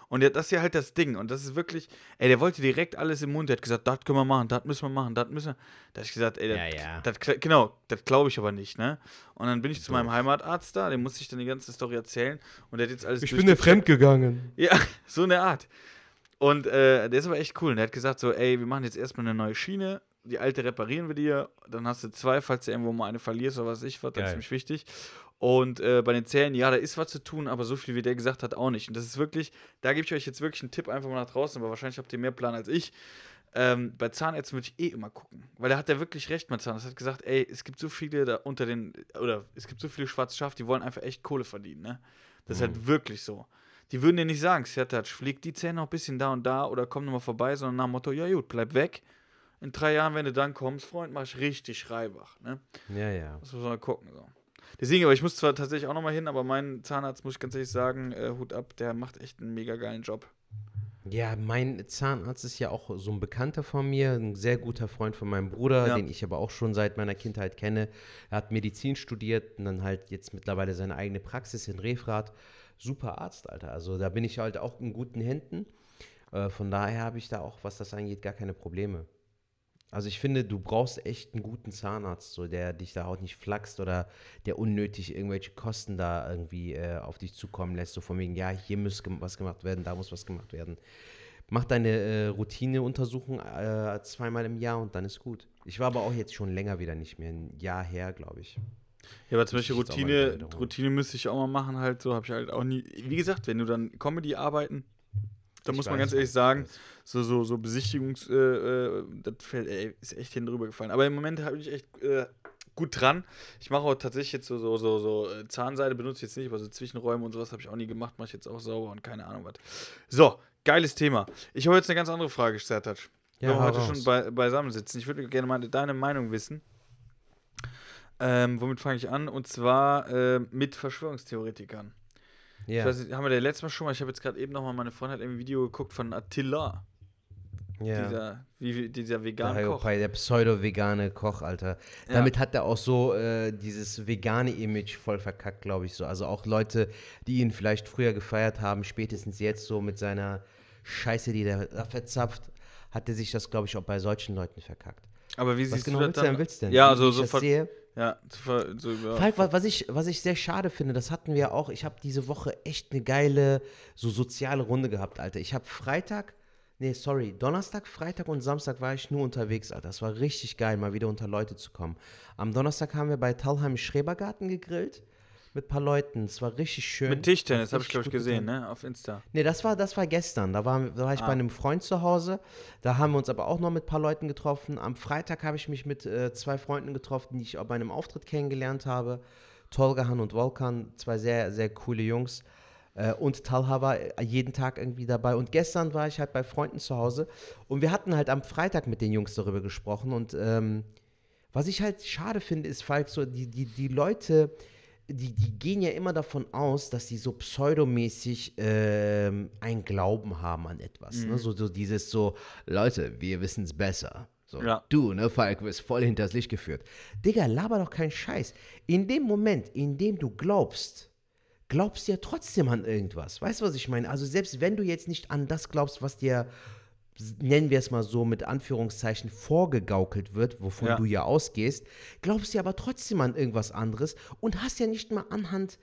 Und der, das ist ja halt das Ding. Und das ist wirklich, ey, der wollte direkt alles im Mund. Der hat gesagt, das können wir machen, das müssen wir machen, das müssen wir. Da habe ich gesagt, ey, das, Ja, ja. das, genau, das glaube ich aber nicht, ne? Und dann bin ich zu meinem Heimatarzt da, dem musste ich dann die ganze Story erzählen. Und der hat jetzt alles durchgecheckt. gegangen. Ja, so eine Art. Und äh, der ist aber echt cool. Und der hat gesagt so, ey, wir machen jetzt erstmal eine neue Schiene. Die alte reparieren wir dir. Dann hast du zwei, falls du irgendwo mal eine verlierst oder was ich was. Das ist ziemlich wichtig. Und äh, bei den Zähnen, ja, da ist was zu tun, aber so viel wie der gesagt hat, auch nicht. Und das ist wirklich, da gebe ich euch jetzt wirklich einen Tipp einfach mal nach draußen, aber wahrscheinlich habt ihr mehr Plan als ich. Ähm, bei Zahnärzten würde ich eh immer gucken. Weil da hat er wirklich recht, mein Zahnarzt hat gesagt, ey, es gibt so viele da unter den, oder es gibt so viele schwarze Schafe, die wollen einfach echt Kohle verdienen, ne? Das ist halt wirklich so. Die würden dir nicht sagen, Sertac, flieg die Zähne noch ein bisschen da und da oder komm nochmal vorbei, sondern nach dem Motto, ja gut, bleib weg. In drei Jahren, wenn du dann kommst, Freund, mach ich richtig Reibach, ne? Ja, ja. Das muss man mal gucken, so. Deswegen, aber ich muss zwar tatsächlich auch nochmal hin, aber mein Zahnarzt, muss ich ganz ehrlich sagen, äh, Hut ab, der macht echt einen mega geilen Job. Ja, mein Zahnarzt ist ja auch so ein Bekannter von mir, ein sehr guter Freund von meinem Bruder, Ja. den ich aber auch schon seit meiner Kindheit kenne. Er hat Medizin studiert und dann halt jetzt mittlerweile seine eigene Praxis in Refrath. Super Arzt, Alter. Also da bin ich halt auch in guten Händen. Äh, von daher habe ich da auch, was das angeht, gar keine Probleme. Also ich finde, du brauchst echt einen guten Zahnarzt, so der dich da auch nicht flaxt oder der unnötig irgendwelche Kosten da irgendwie äh, auf dich zukommen lässt. So von wegen, ja, hier muss was gemacht werden, da muss was gemacht werden. Mach deine äh, Routineuntersuchung äh, zweimal im Jahr und dann ist gut. Ich war aber auch jetzt schon länger wieder nicht mehr, ein Jahr her, glaube ich. Ja, aber zum Beispiel Routine. Routine müsste ich auch mal machen, halt so, habe ich halt auch nie. Wie gesagt, wenn du dann Comedy arbeiten, da Ich muss man ganz ehrlich ich sagen, so, so, so Besichtigungs, äh, äh, das fällt, ey, ist echt hinten drüber gefallen. Aber im Moment habe ich echt äh, gut dran. Ich mache auch tatsächlich jetzt so, so, so, so äh, Zahnseide benutze ich jetzt nicht, aber so Zwischenräume und sowas habe ich auch nie gemacht, mache ich jetzt auch sauber und keine Ahnung was. So, geiles Thema. Ich habe jetzt eine ganz andere Frage, Sertac. Ja, wir heute raus. schon bei, beisammen sitzen. Ich würde gerne mal deine Meinung wissen. Ähm, womit fange ich an? Und zwar äh, mit Verschwörungstheoretikern. Ja, Ich weiß nicht, haben wir der letztes Mal schon mal, ich habe jetzt gerade eben nochmal, meine Freundin hat ein Video geguckt von Attila, ja. dieser, wie, dieser Der vegane Koch. Der pseudo-vegane Koch, Alter. Ja. Damit hat er auch so äh, dieses vegane Image voll verkackt, glaube ich so. Also auch Leute, die ihn vielleicht früher gefeiert haben, spätestens jetzt so mit seiner Scheiße, die der da verzapft, hat er sich das, glaube ich, auch bei solchen Leuten verkackt. Aber wie Was siehst genau du willst das dann? denn? Willst denn? Ja, also so das ver- sehe. Ja, zu ver, über, Falk, wa- was ich, was ich sehr schade finde, das hatten wir auch. Ich habe diese Woche echt eine geile, so soziale Runde gehabt, Alter. Ich habe Freitag, nee, sorry, Donnerstag, Freitag und Samstag war ich nur unterwegs, Alter. Das war richtig geil, mal wieder unter Leute zu kommen. Am Donnerstag haben wir bei Talheim im Schrebergarten gegrillt mit ein paar Leuten. Es war richtig schön. mit Tischtennis, habe ich glaube ich gesehen, getan. ne, auf Insta. Nee, das war, das war gestern. Da war, da war ich Ah. bei einem Freund zu Hause. Da haben wir uns aber auch noch mit ein paar Leuten getroffen. Am Freitag habe ich mich mit äh, zwei Freunden getroffen, die ich auch bei einem Auftritt kennengelernt habe. Tolgahan und Volkan, zwei sehr, sehr coole Jungs. Äh, und Talha war äh, jeden Tag irgendwie dabei. Und gestern war ich halt bei Freunden zu Hause. Und wir hatten halt am Freitag mit den Jungs darüber gesprochen. Und ähm, was ich halt schade finde, ist, Falk, so die, die, die Leute, die, die gehen ja immer davon aus, dass sie so pseudomäßig ähm, einen Glauben haben an etwas. Mhm. Ne? So, so dieses so, Leute, wir wissen es besser. So, Ja. du, ne, Falk, wirst voll hinters Licht geführt. Digga, laber doch keinen Scheiß. In dem Moment, in dem du glaubst, glaubst du ja trotzdem an irgendwas. Weißt du, was ich meine? Also selbst wenn du jetzt nicht an das glaubst, was dir, nennen wir es mal so, mit Anführungszeichen vorgegaukelt wird, wovon Ja. du ja ausgehst, glaubst du aber trotzdem an irgendwas anderes und hast ja nicht mal anhand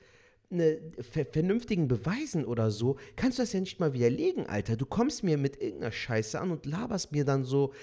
ne, ver vernünftigen Beweisen oder so, kannst du das ja nicht mal widerlegen, Alter. Du kommst mir mit irgendeiner Scheiße an und laberst mir dann so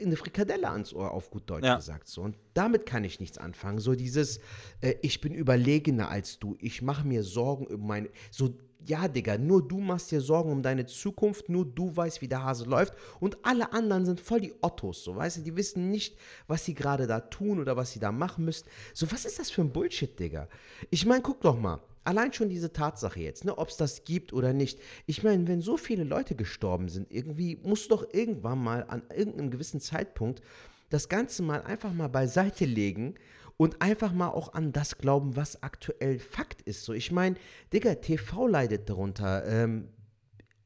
eine Frikadelle ans Ohr, auf gut Deutsch Ja. gesagt. So. Und damit kann ich nichts anfangen. So dieses, äh, ich bin überlegener als du, ich mache mir Sorgen um meine. So, ja, Digga, nur du machst dir Sorgen um deine Zukunft, nur du weißt, wie der Hase läuft und alle anderen sind voll die Ottos, so, weißt du, die wissen nicht, was sie gerade da tun oder was sie da machen müssen. So, was ist das für ein Bullshit, Digga? Ich meine, guck doch mal, allein schon diese Tatsache jetzt, ne, ob es das gibt oder nicht. Ich meine, wenn so viele Leute gestorben sind, irgendwie muss doch irgendwann mal an irgendeinem gewissen Zeitpunkt das Ganze mal einfach mal beiseite legen und einfach mal auch an das glauben, was aktuell Fakt ist. So, ich meine, Digga, TV leidet darunter. Ähm,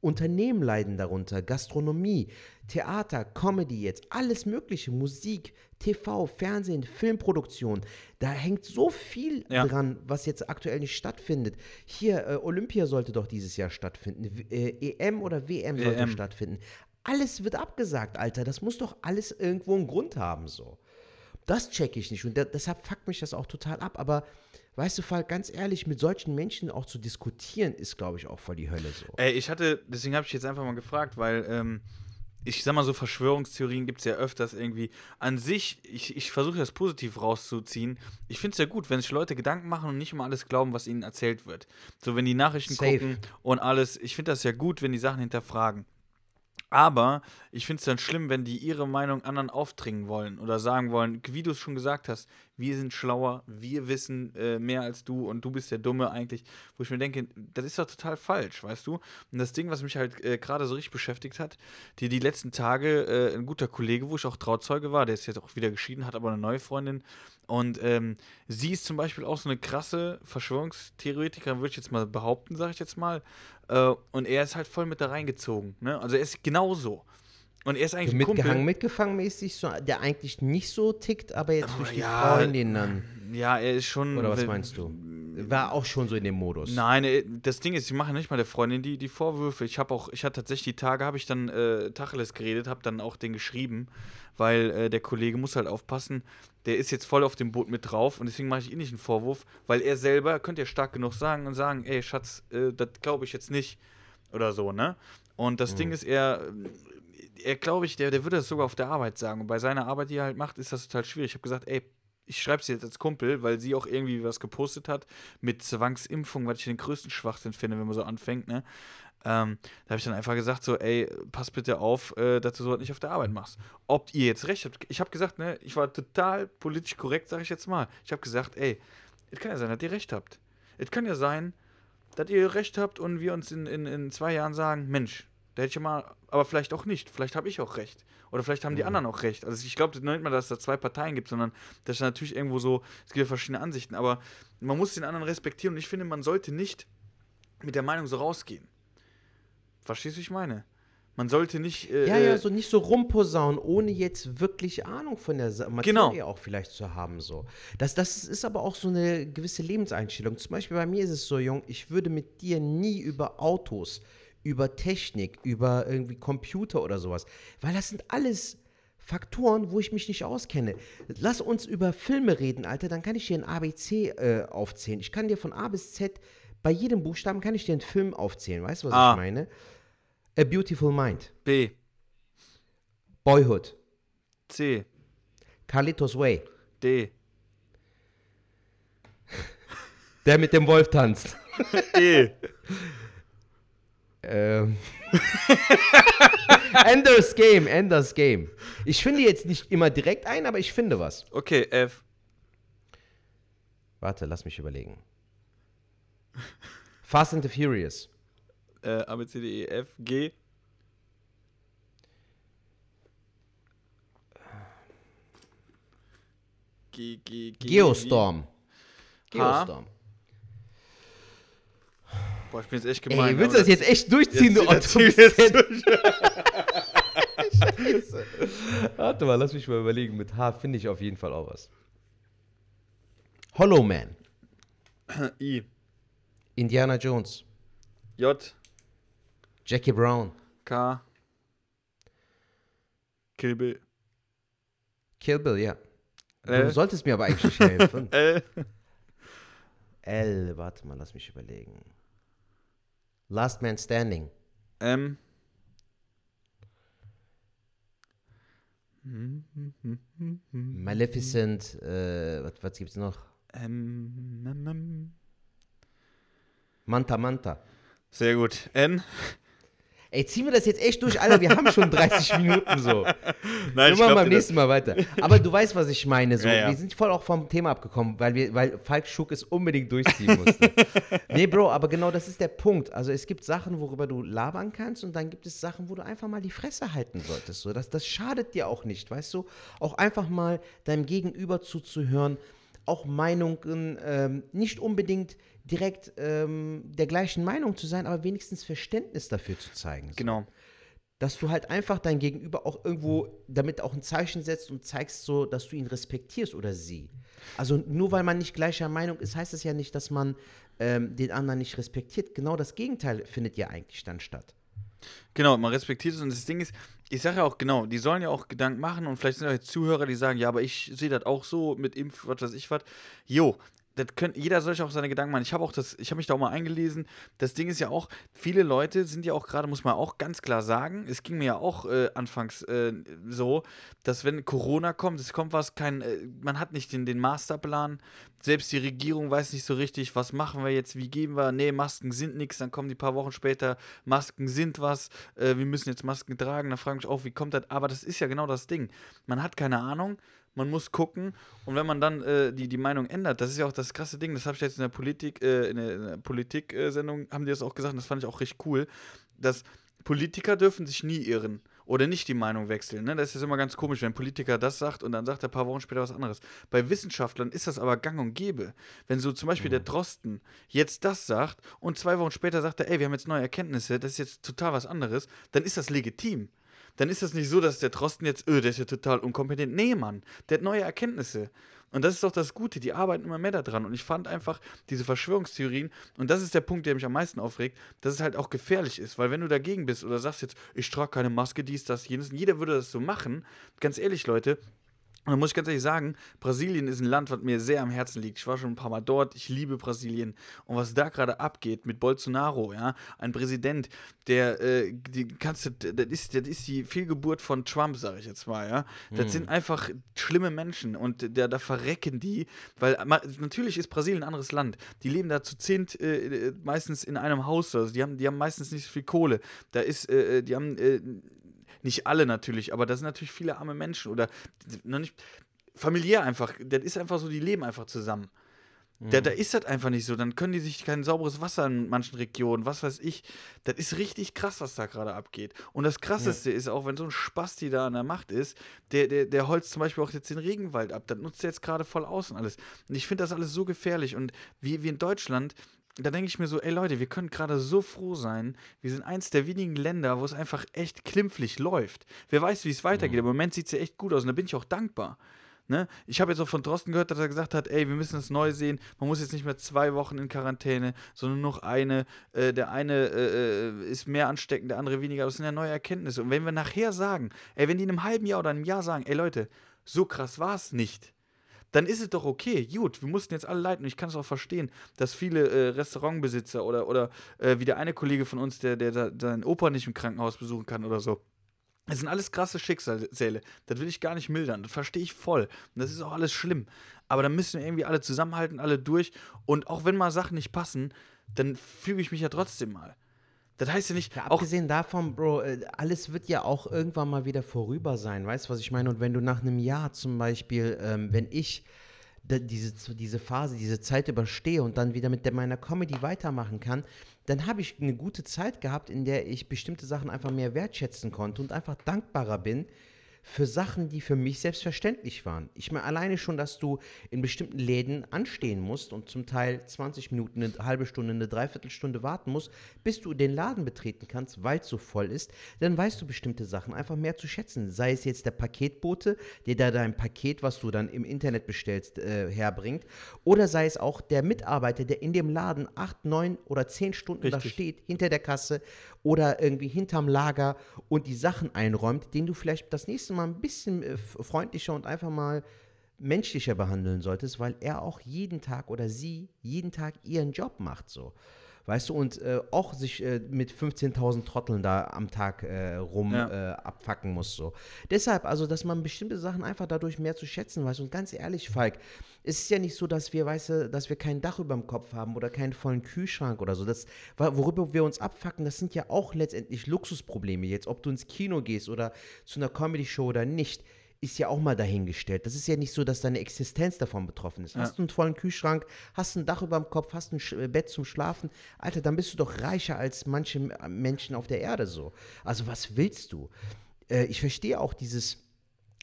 Unternehmen leiden darunter, Gastronomie, Theater, Comedy jetzt, alles Mögliche, Musik, TV, Fernsehen, Filmproduktion. Da hängt so viel Ja. dran, was jetzt aktuell nicht stattfindet. Hier, äh, Olympia sollte doch dieses Jahr stattfinden. Äh, EM oder WM sollte EM. stattfinden. Alles wird abgesagt, Alter. Das muss doch alles irgendwo einen Grund haben, so. Das check ich nicht und da, deshalb fuckt mich das auch total ab. Aber weißt du, Falk, ganz ehrlich, mit solchen Menschen auch zu diskutieren, ist, glaube ich, auch voll die Hölle so. Ey, ich hatte, deswegen habe ich jetzt einfach mal gefragt, weil ähm, ich sag mal so, Verschwörungstheorien gibt es ja öfters irgendwie. An sich, ich, ich versuche das positiv rauszuziehen. Ich finde es ja gut, wenn sich Leute Gedanken machen und nicht immer alles glauben, was ihnen erzählt wird. So, wenn die Nachrichten Safe. gucken und alles, ich finde das ja gut, wenn die Sachen hinterfragen. Aber ich finde es dann schlimm, wenn die ihre Meinung anderen aufdringen wollen oder sagen wollen, wie du es schon gesagt hast, wir sind schlauer, wir wissen äh, mehr als du und du bist der Dumme eigentlich. Wo ich mir denke, das ist doch total falsch, weißt du? Und das Ding, was mich halt äh, gerade so richtig beschäftigt hat, die die letzten Tage, äh, ein guter Kollege, wo ich auch Trauzeuge war, der ist jetzt auch wieder geschieden, hat aber eine neue Freundin. Und ähm, sie ist zum Beispiel auch so eine krasse Verschwörungstheoretikerin, würde ich jetzt mal behaupten, sage ich jetzt mal. Äh, und er ist halt voll mit da reingezogen. Ne? Also er ist genauso. Und er ist eigentlich ein Mitgehangen, mitgefangen mäßig, so, der eigentlich nicht so tickt, aber jetzt durch die ja, Freundin dann. Ja, er ist schon. Oder was meinst du? War auch schon so in dem Modus. Nein, äh, das Ding ist, ich mache nicht mal der Freundin die, die Vorwürfe. Ich habe auch, ich hatte tatsächlich die Tage, habe ich dann äh, Tacheles geredet, habe dann auch den geschrieben, weil äh, der Kollege muss halt aufpassen, der ist jetzt voll auf dem Boot mit drauf und deswegen mache ich ihm nicht einen Vorwurf, weil er selber könnte ja stark genug sagen und sagen, ey Schatz, äh, das glaube ich jetzt nicht oder so, ne? Und das Ding ist, er, er glaube ich, der, der würde das sogar auf der Arbeit sagen. Und bei seiner Arbeit, die er halt macht, ist das total schwierig. Ich habe gesagt, ey, ich schreibe sie jetzt als Kumpel, weil sie auch irgendwie was gepostet hat mit Zwangsimpfung, was ich den größten Schwachsinn finde, wenn man so anfängt, ne? Ähm, da habe ich dann einfach gesagt, so, ey, pass bitte auf, äh, dass du sowas nicht auf der Arbeit machst. Ob ihr jetzt recht habt. Ich habe gesagt, ne, ich war total politisch korrekt, sage ich jetzt mal. Ich habe gesagt, ey, es kann ja sein, dass ihr recht habt. Es kann ja sein, dass ihr recht habt und wir uns in, in, in zwei Jahren sagen, Mensch, da hätte ich ja mal, aber vielleicht auch nicht. Vielleicht habe ich auch recht. Oder vielleicht haben die anderen auch recht. Also ich glaube nicht mal, dass es da zwei Parteien gibt, sondern dass da natürlich irgendwo so, es gibt ja verschiedene Ansichten, aber man muss den anderen respektieren und ich finde, man sollte nicht mit der Meinung so rausgehen. Verstehst du, wie ich meine? Man sollte nicht. Äh, Ja, ja, äh, so nicht so rumposaunen, ohne jetzt wirklich Ahnung von der Materie Genau. auch vielleicht zu haben. So. Das, das ist aber auch so eine gewisse Lebenseinstellung. Zum Beispiel bei mir ist es so, Jung, ich würde mit dir nie über Autos, über Technik, über irgendwie Computer oder sowas, weil das sind alles Faktoren, wo ich mich nicht auskenne. Lass uns über Filme reden, Alter, dann kann ich dir ein ABC äh, aufzählen. Ich kann dir von A bis Z, bei jedem Buchstaben kann ich dir einen Film aufzählen. Weißt du, was A. ich meine? A Beautiful Mind. B, Boyhood, C, Carlitos Way, D, der mit dem Wolf tanzt. E. ähm. Enders Game, Enders Game. Ich finde jetzt nicht immer direkt ein, aber ich finde was. Okay, F. Warte, lass mich überlegen. Fast and the Furious. Äh, A, B, C, D, E, F, G. G, G, G. Geostorm. Geostorm. Boah, ich bin jetzt echt gemein. Ey, willst du das jetzt echt durchziehen, du Jetzt- Otto? jetzt- jetzt- Scheiße. Warte mal, lass mich mal überlegen. Mit H finde ich auf jeden Fall auch was. Hollow Man. I, Indiana Jones. J, Jackie Brown. K. Kill Bill. Kill Bill, ja. Du L, solltest mir aber eigentlich helfen. L, L, warte mal, lass mich überlegen. Last Man Standing. M. Maleficent, äh, was, was gibt's noch? M, M, M. Manta Manta. Sehr gut. N. Ey, ziehen wir das jetzt echt durch, Alter, wir haben schon 30 Minuten so. Nein, Wir machen beim nächsten Mal weiter. Aber du weißt, was ich meine. So. Ja, ja. Wir sind voll auch vom Thema abgekommen, weil, wir, weil Falk Schuck es unbedingt durchziehen musste. nee, Bro, aber genau das ist der Punkt. Also es gibt Sachen, worüber du labern kannst und dann gibt es Sachen, wo du einfach mal die Fresse halten solltest. So. Das, das schadet dir auch nicht, weißt du? Auch einfach mal deinem Gegenüber zuzuhören, auch Meinungen ähm, nicht unbedingt direkt ähm, der gleichen Meinung zu sein, aber wenigstens Verständnis dafür zu zeigen. So. Genau. Dass du halt einfach dein Gegenüber auch irgendwo damit auch ein Zeichen setzt und zeigst so, dass du ihn respektierst oder sie. Also nur weil man nicht gleicher Meinung ist, heißt es ja nicht, dass man ähm, den anderen nicht respektiert. Genau das Gegenteil findet ja eigentlich dann statt. Genau, man respektiert es und das Ding ist, ich sage ja auch genau, die sollen ja auch Gedanken machen und vielleicht sind auch jetzt Zuhörer, die sagen, ja, aber ich sehe das auch so mit Impf, was weiß ich was. Jo, das können, jeder soll sich auch seine Gedanken machen. Ich habe auch das, ich habe mich da auch mal eingelesen. Das Ding ist ja auch, viele Leute sind ja auch gerade, muss man auch ganz klar sagen, es ging mir ja auch äh, anfangs äh, so, dass wenn Corona kommt, es kommt was, kein, äh, man hat nicht den, den Masterplan, selbst die Regierung weiß nicht so richtig, was machen wir jetzt, wie geben wir, nee, Masken sind nichts, dann kommen die paar Wochen später, Masken sind was, äh, wir müssen jetzt Masken tragen, dann frage ich mich auch, wie kommt das, aber das ist ja genau das Ding. Man hat keine Ahnung, man muss gucken und wenn man dann äh, die, die Meinung ändert, das ist ja auch das krasse Ding, das habe ich jetzt in der Politik, äh, in der, Politik-Sendung, haben die das auch gesagt, und das fand ich auch richtig cool, dass Politiker dürfen sich nie irren oder nicht die Meinung wechseln. Ne? Das ist immer ganz komisch, wenn ein Politiker das sagt und dann sagt er ein paar Wochen später was anderes. Bei Wissenschaftlern ist das aber gang und gäbe. Wenn so zum Beispiel der Drosten jetzt das sagt und zwei Wochen später sagt er, ey, wir haben jetzt neue Erkenntnisse, das ist jetzt total was anderes, dann ist das legitim dann ist das nicht so, dass der Drosten jetzt, öh, der ist ja total unkompetent. Nee, Mann, der hat neue Erkenntnisse. Und das ist doch das Gute, die arbeiten immer mehr daran. Und ich fand einfach diese Verschwörungstheorien, und das ist der Punkt, der mich am meisten aufregt, dass es halt auch gefährlich ist. Weil wenn du dagegen bist oder sagst jetzt, ich trage keine Maske, dies, das, jenes, und jeder würde das so machen, ganz ehrlich, Leute, und da muss ich ganz ehrlich sagen, Brasilien ist ein Land, was mir sehr am Herzen liegt. Ich war schon ein paar Mal dort, ich liebe Brasilien. Und was da gerade abgeht mit Bolsonaro, ja, ein Präsident, der, äh, die kannst du, das ist, das ist die Fehlgeburt von Trump, sage ich jetzt mal, ja. Das Mhm. sind einfach schlimme Menschen und da, da verrecken die, weil natürlich ist Brasilien ein anderes Land. Die leben da zu zehnt äh, äh, meistens in einem Haus, also die haben, die haben meistens nicht so viel Kohle. Da ist, äh, äh, die haben äh, nicht alle natürlich, aber das sind natürlich viele arme Menschen oder noch nicht familiär einfach. Das ist einfach so, die leben einfach zusammen. Da, da ist das einfach nicht so. Dann können die sich kein sauberes Wasser in manchen Regionen, was weiß ich. Das ist richtig krass, was da gerade abgeht. Und das Krasseste ist auch, wenn so ein Spasti da an der Macht ist, der, der, der holzt zum Beispiel auch jetzt den Regenwald ab. Das nutzt er jetzt gerade voll aus und alles. Und ich finde das alles so gefährlich. Und wie, wie in Deutschland, da denke ich mir so, ey Leute, wir können gerade so froh sein. Wir sind eins der wenigen Länder, wo es einfach echt klimpflich läuft. Wer weiß, wie es weitergeht. Im Moment sieht es ja echt gut aus und da bin ich auch dankbar. Ne? Ich habe jetzt auch von Drosten gehört, dass er gesagt hat, ey, wir müssen das neu sehen. Man muss jetzt nicht mehr zwei Wochen in Quarantäne, sondern nur noch eine. Äh, der eine äh, äh, ist mehr ansteckend, der andere weniger. Das sind ja neue Erkenntnisse. Und wenn wir nachher sagen, ey, wenn die in einem halben Jahr oder einem Jahr sagen, ey Leute, so krass war es nicht, dann ist es doch okay. Gut, wir mussten jetzt alle leiden und ich kann es auch verstehen, dass viele äh, Restaurantbesitzer oder, oder äh, wie der eine Kollege von uns, der, der, der seinen Opa nicht im Krankenhaus besuchen kann oder so. Es sind alles krasse Schicksale. Das will ich gar nicht mildern. Das verstehe ich voll. Und das ist auch alles schlimm. Aber dann müssen wir irgendwie alle zusammenhalten, alle durch. Und auch wenn mal Sachen nicht passen, dann füge ich mich ja trotzdem mal. Das heißt ja nicht, Ja, auch abgesehen davon, Bro, äh, alles wird ja auch irgendwann mal wieder vorüber sein. Weißt du, was ich meine? Und wenn du nach einem Jahr zum Beispiel, ähm, wenn ich diese, diese Phase, diese Zeit überstehe und dann wieder mit der, meiner Comedy weitermachen kann, dann habe ich eine gute Zeit gehabt, in der ich bestimmte Sachen einfach mehr wertschätzen konnte und einfach dankbarer bin für Sachen, die für mich selbstverständlich waren. Ich meine, alleine schon, dass du in bestimmten Läden anstehen musst und zum Teil 20 Minuten, eine halbe Stunde, eine Dreiviertelstunde warten musst, bis du den Laden betreten kannst, weil es so voll ist, dann weißt du bestimmte Sachen einfach mehr zu schätzen. Sei es jetzt der Paketbote, der da dein Paket, was du dann im Internet bestellst, äh, herbringt, oder sei es auch der Mitarbeiter, der in dem Laden acht, neun oder zehn Stunden da Richtig. steht, hinter der Kasse oder irgendwie hinterm Lager und die Sachen einräumt, den du vielleicht das nächste Mal ein bisschen äh, freundlicher und einfach mal menschlicher behandeln solltest, weil er auch jeden Tag oder sie jeden Tag ihren Job macht so. Weißt du, und äh, auch sich äh, mit 15.000 Trotteln da am Tag äh, rum Ja. äh, abfacken muss. So. Deshalb, also, dass man bestimmte Sachen einfach dadurch mehr zu schätzen weiß. Und ganz ehrlich, Falk, es ist ja nicht so, dass wir, weißt du, dass wir kein Dach über dem Kopf haben oder keinen vollen Kühlschrank oder so. Das, worüber wir uns abfacken, das sind ja auch letztendlich Luxusprobleme. Jetzt, ob du ins Kino gehst oder zu einer Comedy-Show oder nicht, ist ja auch mal dahingestellt. Das ist ja nicht so, dass deine Existenz davon betroffen ist. Hast du einen vollen Kühlschrank, hast ein Dach über dem Kopf, hast ein Sch äh, Bett zum Schlafen, Alter, dann bist du doch reicher als manche Menschen auf der Erde so. Also was willst du? Äh, ich verstehe auch dieses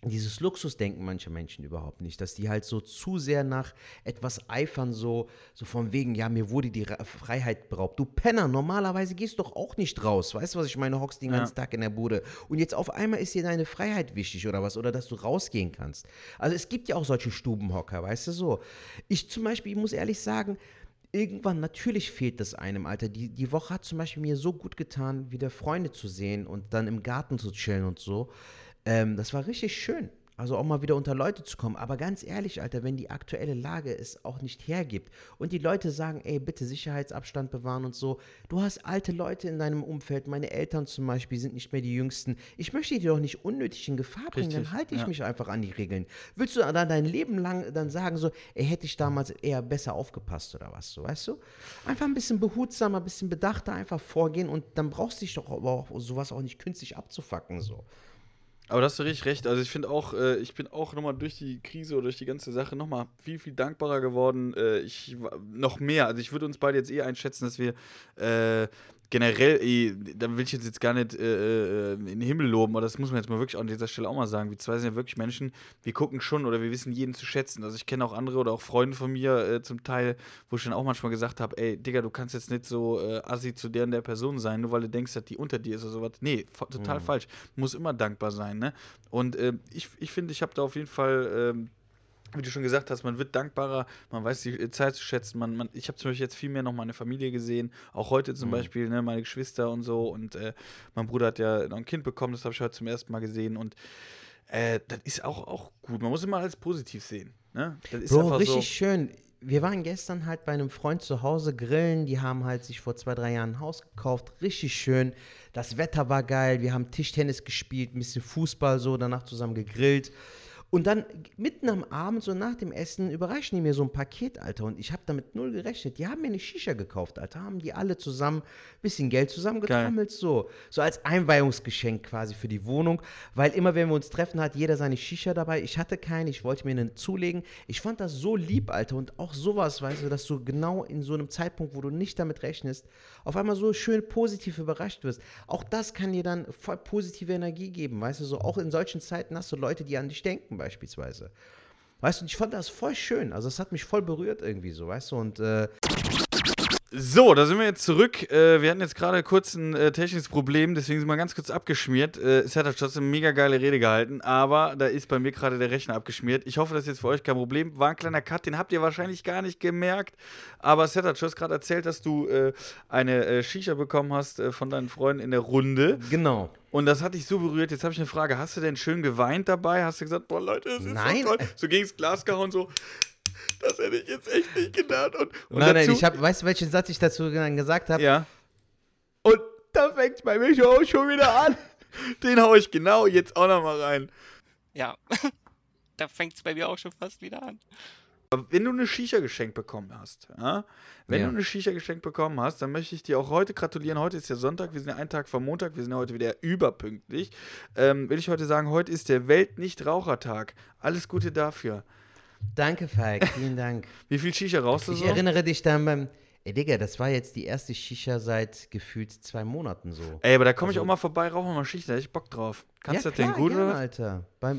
dieses Luxusdenken mancher Menschen überhaupt nicht, dass die halt so zu sehr nach etwas eifern, so, so von wegen, ja, mir wurde die Freiheit beraubt. Du Penner, normalerweise gehst du doch auch nicht raus. Weißt du, was ich meine? Hockst den Ja. ganzen Tag in der Bude. Und jetzt auf einmal ist dir deine Freiheit wichtig oder was? Oder dass du rausgehen kannst. Also es gibt ja auch solche Stubenhocker, weißt du so. Ich zum Beispiel, ich muss ehrlich sagen, irgendwann natürlich fehlt das einem, Alter. Die, die Woche hat zum Beispiel mir so gut getan, wieder Freunde zu sehen und dann im Garten zu chillen und so. Ähm, das war richtig schön. Also auch mal wieder unter Leute zu kommen. Aber ganz ehrlich, Alter, wenn die aktuelle Lage es auch nicht hergibt und die Leute sagen, ey, bitte Sicherheitsabstand bewahren und so, du hast alte Leute in deinem Umfeld, meine Eltern zum Beispiel sind nicht mehr die Jüngsten. Ich möchte die doch nicht unnötig in Gefahr bringen, dann Richtig, halte ich ja. mich einfach an die Regeln. Willst du dann dein Leben lang dann sagen so, ey, hätte ich damals eher besser aufgepasst oder was, so, weißt du? Einfach ein bisschen behutsamer, ein bisschen bedachter einfach vorgehen und dann brauchst du dich doch aber auch sowas auch nicht künstlich abzufacken, so. Aber da hast du richtig recht. Also ich finde auch, äh, ich bin auch nochmal durch die Krise oder durch die ganze Sache nochmal viel, viel dankbarer geworden. Äh, ich noch mehr. Also ich würde uns beide jetzt eher einschätzen, dass wir äh, generell, eh, da will ich jetzt, jetzt gar nicht äh, äh, in den Himmel loben, aber das muss man jetzt mal wirklich an dieser Stelle auch mal sagen. Wir zwei sind ja wirklich Menschen, wir gucken schon oder wir wissen jeden zu schätzen. Also ich kenne auch andere oder auch Freunde von mir äh, zum Teil, wo ich dann auch manchmal gesagt habe, ey, Digga, du kannst jetzt nicht so äh, assi zu der und der Person sein, nur weil du denkst, dass die unter dir ist oder sowas. Nee, total falsch. Muss immer dankbar sein, ne? Und äh, ich, ich finde, ich habe da auf jeden Fall, ähm, wie du schon gesagt hast, man wird dankbarer, man weiß die Zeit zu schätzen. Man, man, ich habe zum Beispiel jetzt viel mehr noch meine Familie gesehen, auch heute zum Beispiel, ne, meine Geschwister und so. Und äh, mein Bruder hat ja noch ein Kind bekommen, das habe ich heute zum ersten Mal gesehen. Und äh, das ist auch, auch gut. Man muss immer alles positiv sehen. Ne? Das ist Bro, richtig so. schön. Wir waren gestern halt bei einem Freund zu Hause grillen. Die haben halt sich vor zwei, drei Jahren ein Haus gekauft. Richtig schön. Das Wetter war geil. Wir haben Tischtennis gespielt, ein bisschen Fußball so, danach zusammen gegrillt. Und dann mitten am Abend, so nach dem Essen, überreichen die mir so ein Paket, Alter. Und ich habe damit null gerechnet. Die haben mir eine Shisha gekauft, Alter. Haben die alle zusammen ein bisschen Geld zusammengetrommelt, so. So als Einweihungsgeschenk quasi für die Wohnung. Weil immer, wenn wir uns treffen, hat jeder seine Shisha dabei. Ich hatte keine, ich wollte mir einen zulegen. Ich fand das so lieb, Alter. Und auch sowas, weißt du, dass du genau in so einem Zeitpunkt, wo du nicht damit rechnest, auf einmal so schön positiv überrascht wirst. Auch das kann dir dann voll positive Energie geben, weißt du, so auch in solchen Zeiten hast du Leute, die an dich denken beispielsweise. Weißt du, ich fand das voll schön. Also es hat mich voll berührt irgendwie so, weißt du, und äh, So, da sind wir jetzt zurück. Äh, wir hatten jetzt gerade kurz ein äh, technisches Problem, deswegen sind wir ganz kurz abgeschmiert. Äh, hat halt trotzdem eine mega geile Rede gehalten, aber da ist bei mir gerade der Rechner abgeschmiert. Ich hoffe, das ist jetzt für euch kein Problem. War ein kleiner Cut, den habt ihr wahrscheinlich gar nicht gemerkt. Aber Setat, du hast gerade erzählt, dass du äh, eine äh, Shisha bekommen hast äh, von deinen Freunden in der Runde. genau. Und das hat dich so berührt. Jetzt habe ich eine Frage. Hast du denn schön geweint dabei? Hast du gesagt, boah, Leute, das ist Nein. so toll. So gegen das Glas gehauen, so, das hätte ich jetzt echt nicht gedacht. Und, und nein, nein, dazu- ich habe, weißt du, welchen Satz ich dazu dann gesagt habe? Ja. Und da fängt bei mir auch schon wieder an. Den hau ich genau jetzt auch noch mal rein. Ja, da fängt es bei mir auch schon fast wieder an. Wenn du eine Shisha geschenkt bekommen hast, ja? wenn Ja. du eine Shisha geschenkt bekommen hast, dann möchte ich dir auch heute gratulieren. Heute ist ja Sonntag, wir sind ja einen Tag vor Montag, wir sind ja heute wieder überpünktlich. Ähm, will ich heute sagen, heute ist der Weltnichtrauchertag. Alles Gute dafür. Danke, Falk, vielen Dank. Wie viel Shisha rauchst du Ich so? erinnere dich dann beim, ey Digga, das war jetzt die erste Shisha seit gefühlt zwei Monaten so. Ey, aber da komme ich Also- auch mal vorbei, rauchen wir mal Shisha, da hätte ich Bock drauf. Kannst du ja, das denn gut gerne, oder? Alter. Bei,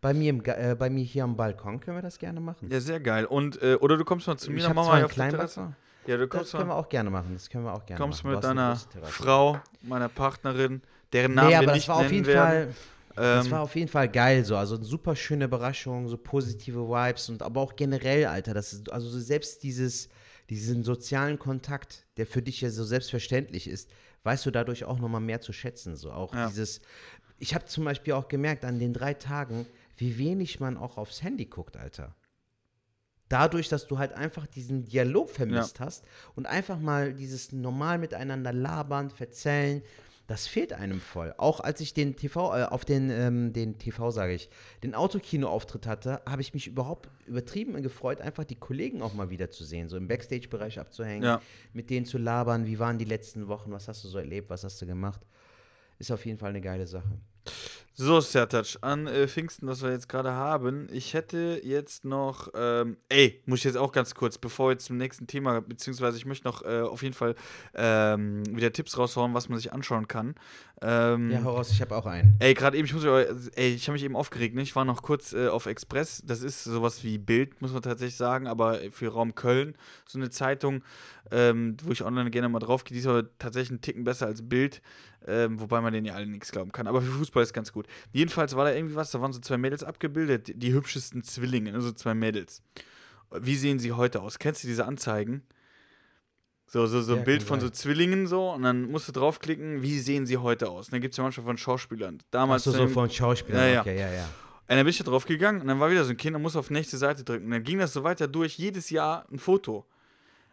bei, mir im, äh, bei mir hier am Balkon können wir das gerne machen. Ja, sehr geil. Und, äh, oder du kommst mal zu mir, ich dann machen wir auf kleinen Terrasse. Ja, du Das kommst können wir mal, auch gerne machen. Das können wir auch gerne kommst machen. mit hast eine deiner. Frau, meiner Partnerin, deren Namen Nee, wir aber nicht das war auf nennen jeden werden. Fall. Das Ähm, war auf jeden Fall geil so, also eine super schöne Überraschung, so positive Vibes und aber auch generell, Alter, das ist also so selbst dieses diesen sozialen Kontakt, der für dich ja so selbstverständlich ist, weißt du dadurch auch noch mal mehr zu schätzen, so auch Ja. dieses ich habe zum Beispiel auch gemerkt an den drei Tagen, wie wenig man auch aufs Handy guckt, Alter. Dadurch, dass du halt einfach diesen Dialog vermisst hast und einfach mal dieses normal miteinander labern, verzählen, das fehlt einem voll. Auch als ich den TV, äh, auf den, ähm, den TV sage ich, den Autokino-Auftritt hatte, habe ich mich überhaupt übertrieben gefreut, einfach die Kollegen auch mal wieder zu sehen, so im Backstage-Bereich abzuhängen, Ja. mit denen zu labern, wie waren die letzten Wochen, was hast du so erlebt, was hast du gemacht. Ist auf jeden Fall eine geile Sache. So, Sertac, an äh, Pfingsten, was wir jetzt gerade haben. Ich hätte jetzt noch, ähm, ey, muss ich jetzt auch ganz kurz, bevor wir jetzt zum nächsten Thema, beziehungsweise ich möchte noch äh, auf jeden Fall ähm, wieder Tipps raushauen, was man sich anschauen kann. Ähm, Ja, hau raus, ich habe auch einen. Ey, gerade eben, ich muss ey, ich habe mich eben aufgeregt, ne? Ich war noch kurz äh, auf Express. Das ist sowas wie Bild, muss man tatsächlich sagen, aber für Raum Köln so eine Zeitung, ähm, wo ich online gerne mal drauf gehe. Die ist aber tatsächlich einen Ticken besser als Bild, ähm, wobei man denen ja alle nichts glauben kann. Aber für Fußball ist ganz gut. Jedenfalls war da irgendwie was, da waren so zwei Mädels abgebildet, die, hübschesten Zwillinge, ne? so zwei Mädels. Wie sehen sie heute aus? Kennst du diese Anzeigen? So, so, so ein Ja, Bild von so. Zwillingen so und dann musst du draufklicken, wie sehen sie heute aus. Und dann gibt es ja manchmal von Schauspielern. Ach Damals so, so dann- von Schauspielern. Ja, ja. Okay, ja, ja. und dann bin ich da drauf gegangen und dann war wieder so ein Kind und muss auf nächste Seite drücken. Und dann ging das so weiter durch, jedes Jahr ein Foto.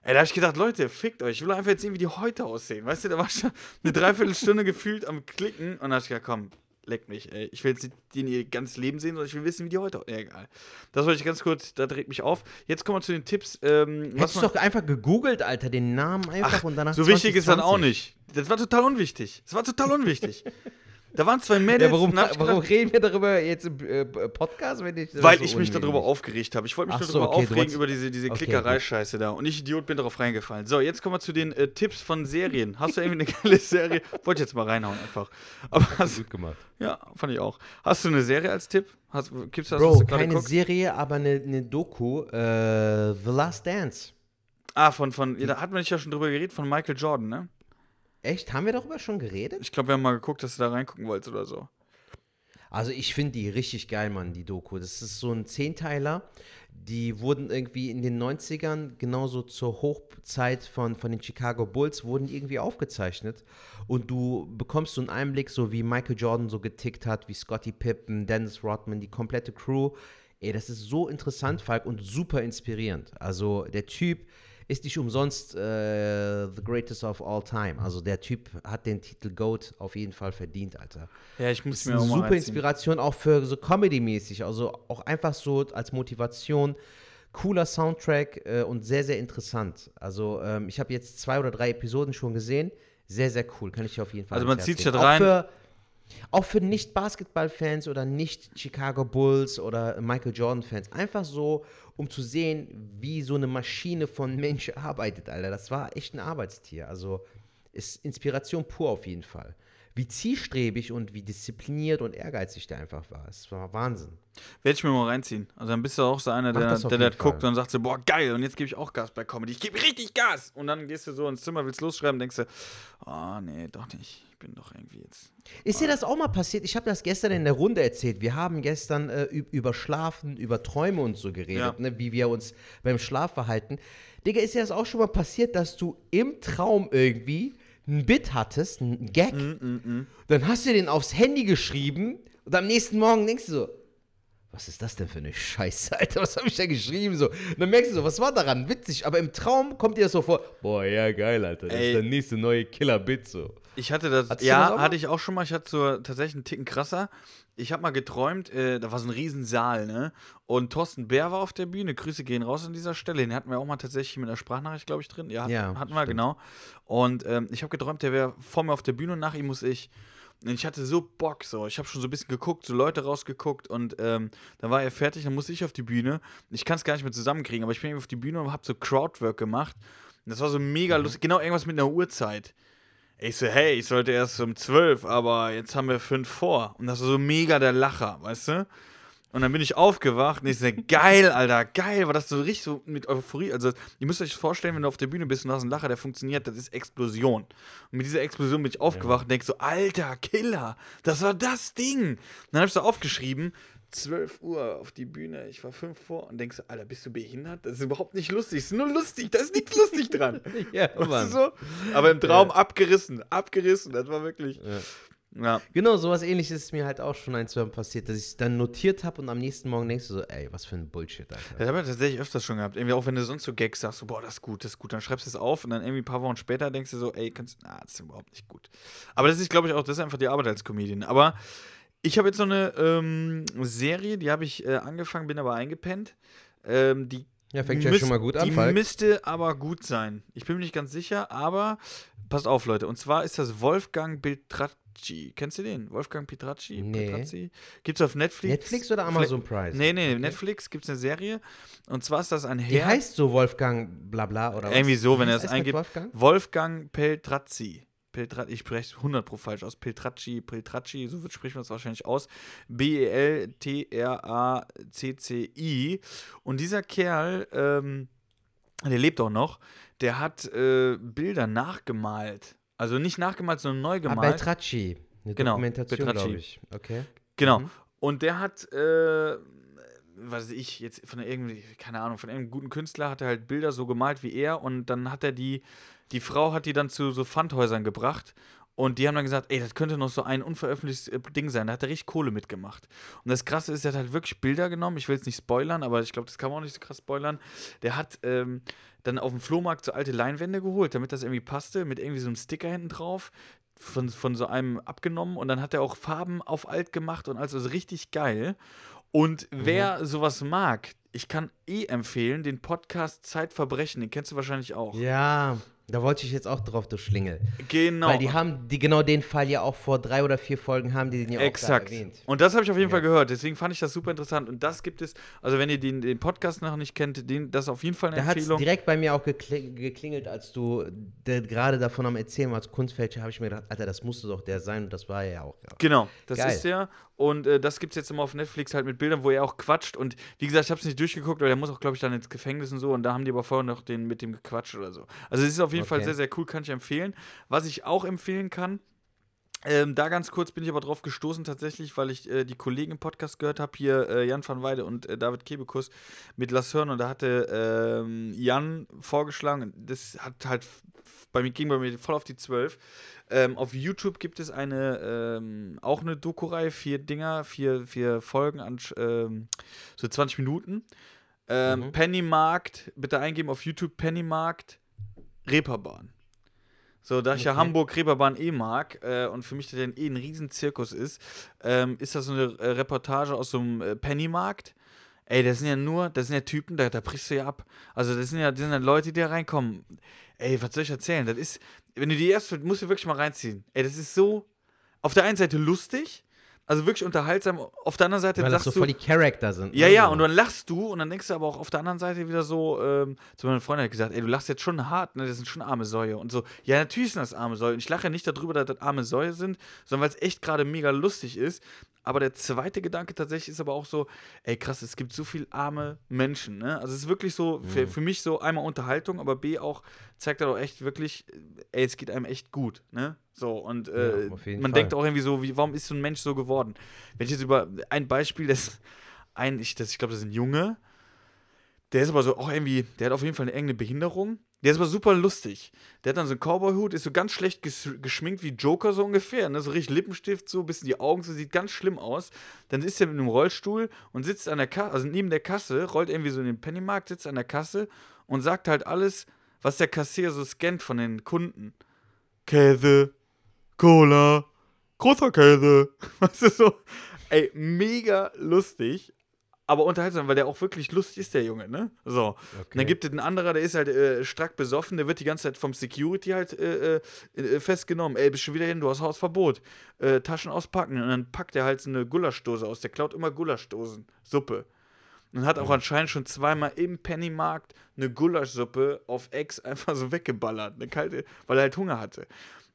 Ey, da hab ich gedacht, Leute, fickt euch. Ich will einfach jetzt sehen, wie die heute aussehen. Weißt du, da war ich schon eine Dreiviertelstunde gefühlt am Klicken und dann hab ich gedacht, komm, leck mich. Ey. Ich will jetzt in ihr ganzes Leben sehen, sondern ich will wissen, wie die heute. Ja, egal. Das wollte ich ganz kurz, da dreht mich auf. Jetzt kommen wir zu den Tipps. Ähm, Hättest du doch einfach gegoogelt, Alter, den Namen einfach und danach so wichtig ist dann auch 2020. nicht. Das war total unwichtig. Das war total unwichtig. da waren zwei Mädels. Ja, warum, warum gedacht, reden wir darüber jetzt im äh, Podcast, wenn ich Weil so ich mich darüber aufgeregt habe. Ich wollte mich nur so, darüber okay, du aufregen über diese, diese Okay, Klickerei-Scheiße da. Und ich, Idiot, bin darauf reingefallen. So, jetzt kommen wir zu den äh, Tipps von Serien. Hast du irgendwie eine geile Serie? Wollte ich jetzt mal reinhauen einfach. Aber hast, Gut gemacht. ja, fand ich auch. Hast du eine Serie als Tipp? Hast, gibt's was Bro, du gerade keine guckst? Serie, aber eine, eine Doku. Äh, The Last Dance. Ah, von, von, ja, da hat man nicht ja schon drüber geredet, von Michael Jordan, ne? Echt? Haben wir darüber schon geredet? Ich glaube, wir haben mal geguckt, dass du da reingucken wolltest oder so. Also ich finde die richtig geil, Mann, die Doku. Das ist so ein Zehnteiler. Die wurden irgendwie in den 90ern, genauso zur Hochzeit von, von den Chicago Bulls, wurden irgendwie aufgezeichnet. Und du bekommst so einen Einblick, so wie Michael Jordan so getickt hat, wie Scottie Pippen, Dennis Rodman, die komplette Crew. Ey, das ist so interessant, Falk, und super inspirierend. Also der Typ ist nicht umsonst äh, the greatest of all time. Also der Typ hat den Titel GOAT auf jeden Fall verdient, Alter. Ja, ich muss ist mir eine auch mal super reinziehen. Inspiration auch für so Comedy-mäßig. Also auch einfach so als Motivation. Cooler Soundtrack äh, und sehr, sehr interessant. Also ähm, ich habe jetzt zwei oder drei Episoden schon gesehen. Sehr, sehr cool. Kann ich dir auf jeden Fall Also man zieht sich rein. Auch für, auch für Nicht-Basketball-Fans oder Nicht-Chicago Bulls oder Michael Jordan-Fans. Einfach so, um zu sehen, wie so eine Maschine von Mensch arbeitet, Alter. Das war echt ein Arbeitstier. Also ist Inspiration pur auf jeden Fall. Wie zielstrebig und wie diszipliniert und ehrgeizig der einfach war. Es war Wahnsinn. Werde ich mir mal reinziehen. Also dann bist du auch so einer, Mach der, das der das guckt und sagt so, boah, geil, und jetzt gebe ich auch Gas bei Comedy. Ich gebe richtig Gas. Und dann gehst du so ins Zimmer, willst losschreiben, denkst du, oh, nee, doch nicht. Ich bin doch irgendwie jetzt. Ist dir das auch mal passiert? Ich habe das gestern in der Runde erzählt. Wir haben gestern äh, üb- über Schlafen, über Träume und so geredet, Ja. ne, wie wir uns beim Schlaf verhalten. Digga, ist dir das auch schon mal passiert, dass du im Traum irgendwie ein Bit hattest, ein Gag, Mm, dann hast du den aufs Handy geschrieben und am nächsten Morgen denkst du so, was ist das denn für eine Scheiße, Alter? Was habe ich da geschrieben? So. Und dann merkst du so, was war daran? Witzig. Aber im Traum kommt dir das so vor, boah, ja, geil, Alter. Das Ey. ist der nächste neue Killer-Bit so. Ich hatte das, Hattest das ja, mal? hatte ich auch schon mal. Ich hatte so tatsächlich einen Ticken krasser. Ich habe mal geträumt, äh, da war so ein Riesensaal, ne? Und Thorsten Bär war auf der Bühne. Grüße gehen raus an dieser Stelle. Den hatten wir auch mal tatsächlich mit einer Sprachnachricht, glaube ich, drin. Ja, Ja, hatten wir, genau. Und ähm, ich habe geträumt, der wäre vor mir auf der Bühne und nach ihm muss ich. Und ich hatte so Bock, so. Ich habe schon so ein bisschen geguckt, so Leute rausgeguckt und ähm, dann war er fertig, dann musste ich auf die Bühne. Ich kann es gar nicht mehr zusammenkriegen, aber ich bin auf die Bühne und habe so Crowdwork gemacht. Und das war so mega Mhm. lustig. Genau irgendwas mit einer Uhrzeit. Ich so, hey, ich sollte erst um 12, aber jetzt haben wir fünf vor. Und das war so mega der Lacher, weißt du? Und dann bin ich aufgewacht und ich so, geil, Alter, geil, war das so richtig so mit Euphorie. Also, ihr müsst euch vorstellen, wenn du auf der Bühne bist und hast einen Lacher, der funktioniert, das ist Explosion. Und mit dieser Explosion bin ich aufgewacht und denk so, Alter, Killer, das war das Ding. Und dann hab ich so aufgeschrieben, 12 Uhr auf die Bühne, ich war fünf vor und denkst so, Alter, bist du behindert? Das ist überhaupt nicht lustig, es ist nur lustig, da ist nichts lustig dran. Ja, Weißt so? Aber im Traum abgerissen, abgerissen, das war wirklich. Ja. Genau, sowas ähnliches ist mir halt auch schon ein, zwei Mal passiert, dass ich es dann notiert habe und am nächsten Morgen denkst du so, ey, was für ein Bullshit, Alter. Das habe ich tatsächlich öfters schon gehabt. Irgendwie auch wenn du sonst so Gags sagst, so, boah, das ist gut, das ist gut, dann schreibst du es auf und dann irgendwie ein paar Wochen später denkst du so, ey, kannst, na, das ist überhaupt nicht gut. Aber das ist, glaube ich, auch, das ist einfach die Arbeit als Comedian. Aber ich habe jetzt so eine ähm, Serie, die habe ich äh, angefangen, bin aber eingepennt. Ähm, die Ja, fängt ja schon mal gut an, Die Falk. müsste aber gut sein. Ich bin mir nicht ganz sicher, aber passt auf, Leute. Und zwar ist das Wolfgang Petracci. Kennst du den? Wolfgang Petracci? Nee. Petracci? Gibt's auf Netflix? Netflix oder Amazon Prime? Nee, nee, Netflix gibt's eine Serie. Und zwar ist das ein Die Herr. heißt so Wolfgang Blabla oder was? Irgendwie so, wenn er es mit eingibt. Wolfgang? Wolfgang Peltrazzi. Peltra ich spreche es 100 pro falsch aus. Peltracci, Peltracci, so wird, spricht man es wahrscheinlich aus. B-E-L-T-R-A-C-C-I. Und dieser Kerl, ähm, der lebt auch noch, der hat äh, Bilder nachgemalt. Also nicht nachgemalt, sondern neu Ah, gemalt. Beltracci. Eine Genau, Dokumentation, glaube ich. Okay. Genau. Mhm. Und der hat, äh, was weiß ich, jetzt von irgendwie, keine Ahnung, von irgendeinem guten Künstler hat er halt Bilder so gemalt wie er und dann hat er die, die Frau hat die dann zu so Pfandhäusern gebracht und die haben dann gesagt, ey, das könnte noch so ein unveröffentlichtes äh, Ding sein. Da hat er richtig Kohle mitgemacht. Und das Krasse ist, er hat halt wirklich Bilder genommen. Ich will jetzt nicht spoilern, aber ich glaube, das kann man auch nicht so krass spoilern. Der hat ähm, dann auf dem Flohmarkt so alte Leinwände geholt, damit das irgendwie passte, mit irgendwie so einem Sticker hinten drauf. Von, von so einem abgenommen und dann hat er auch Farben auf alt gemacht und also richtig geil. Und wer sowas mag, ich kann eh empfehlen, den Podcast Zeitverbrechen, den kennst du wahrscheinlich auch. Ja, da wollte ich jetzt auch drauf, du Schlingel. Genau. Weil die haben die genau den Fall ja auch vor drei oder vier Folgen haben die den ja auch Exakt. da erwähnt. Und das habe ich auf jeden Ja. Fall gehört. Deswegen fand ich das super interessant. Und das gibt es, also wenn ihr den, den Podcast noch nicht kennt, den, das ist auf jeden Fall eine Da hat es Empfehlung. direkt bei mir auch gekli- geklingelt, als du gerade davon am Erzählen warst, Kunstfälscher, habe ich mir gedacht, Alter, das musste doch der sein und das war er ja auch. Ja. Genau, das Geil. ist der. Und äh, das gibt es jetzt immer auf Netflix halt mit Bildern, wo er auch quatscht. Und wie gesagt, ich habe es nicht durchgeguckt, weil der muss auch, glaube ich, dann ins Gefängnis und so. Und da haben die aber vorher noch den mit dem gequatscht oder so. Also es ist auf jeden Fall Okay. sehr, sehr cool, kann ich empfehlen. Was ich auch empfehlen kann, ähm, da ganz kurz bin ich aber drauf gestoßen tatsächlich, weil ich äh, die Kollegen im Podcast gehört habe, hier äh, Jan van Weide und äh, David Kebekus mit Lass hören und da hatte ähm, Jan vorgeschlagen, das hat halt bei mir ging bei mir voll auf die 12. Ähm, auf YouTube gibt es eine ähm, auch eine Doku-Reihe, vier Dinger, vier, vier Folgen an ähm, so 20 Minuten. Ähm, Mhm. Pennymarkt, bitte eingeben auf YouTube Pennymarkt Reeperbahn. So, da ich ja Okay. Hamburg Reeperbahn eh mag äh, und für mich das ja eh ein Riesenzirkus ist, ähm, ist das so eine äh, Reportage aus so einem äh, Pennymarkt. Ey, das sind ja nur, das sind ja Typen, da, da brichst du ja ab. Also das sind ja, das sind ja Leute, die da reinkommen. Ey, was soll ich erzählen? Das ist, wenn du die erst, musst du wirklich mal reinziehen. Ey, das ist so, auf der einen Seite lustig, also wirklich unterhaltsam, auf der anderen Seite Weil das so du, voll die Charakter sind. ja, ne? ja, und dann lachst du und dann denkst du aber auch auf der anderen Seite wieder so, ähm, zu meiner Freundin hat gesagt, ey, du lachst jetzt schon hart, ne, das sind schon arme Säue und so. Ja, natürlich sind das arme Säue und ich lache ja nicht darüber, dass das arme Säue sind, sondern weil es echt gerade mega lustig ist. Aber der zweite Gedanke tatsächlich ist aber auch so, ey, krass, es gibt so viel arme Menschen, ne? Also es ist wirklich so, für, für mich so einmal Unterhaltung, aber B auch, zeigt er doch echt wirklich, ey, es geht einem echt gut, ne? So, und äh, Ja, man Fall. denkt auch irgendwie so, wie, warum ist so ein Mensch so geworden? Wenn ich jetzt über ein Beispiel, das ein, ich, das, ich glaube, das ist ein Junge, der ist aber so auch irgendwie, der hat auf jeden Fall eine irgendeine Behinderung. Der ist aber super lustig. Der hat dann so einen Cowboy-Hut, ist so ganz schlecht ges geschminkt wie Joker so ungefähr, ne? So richtig Lippenstift, so ein bisschen die Augen, so sieht ganz schlimm aus. Dann ist er mit einem Rollstuhl und sitzt an der Kasse, also neben der Kasse, rollt irgendwie so in den Pennymarkt, sitzt an der Kasse und sagt halt alles, was der Kassier so scannt von den Kunden. Käse, Cola, großer Käse. Weißt du so? Ey, mega lustig. Aber unterhaltsam, weil der auch wirklich lustig ist, der Junge, ne? So. Und dann gibt es einen anderer, der ist halt äh, stark besoffen, der wird die ganze Zeit vom Security halt äh, äh, äh, festgenommen. Ey, bist schon wieder hin, du hast Hausverbot. Äh, Taschen auspacken. Und dann packt er halt so eine Gulaschdose aus. Der klaut immer Gulaschdosen. Suppe. Und hat auch anscheinend schon zweimal im Pennymarkt eine Gulaschsuppe auf Ex einfach so weggeballert. Eine kalte, weil er halt Hunger hatte.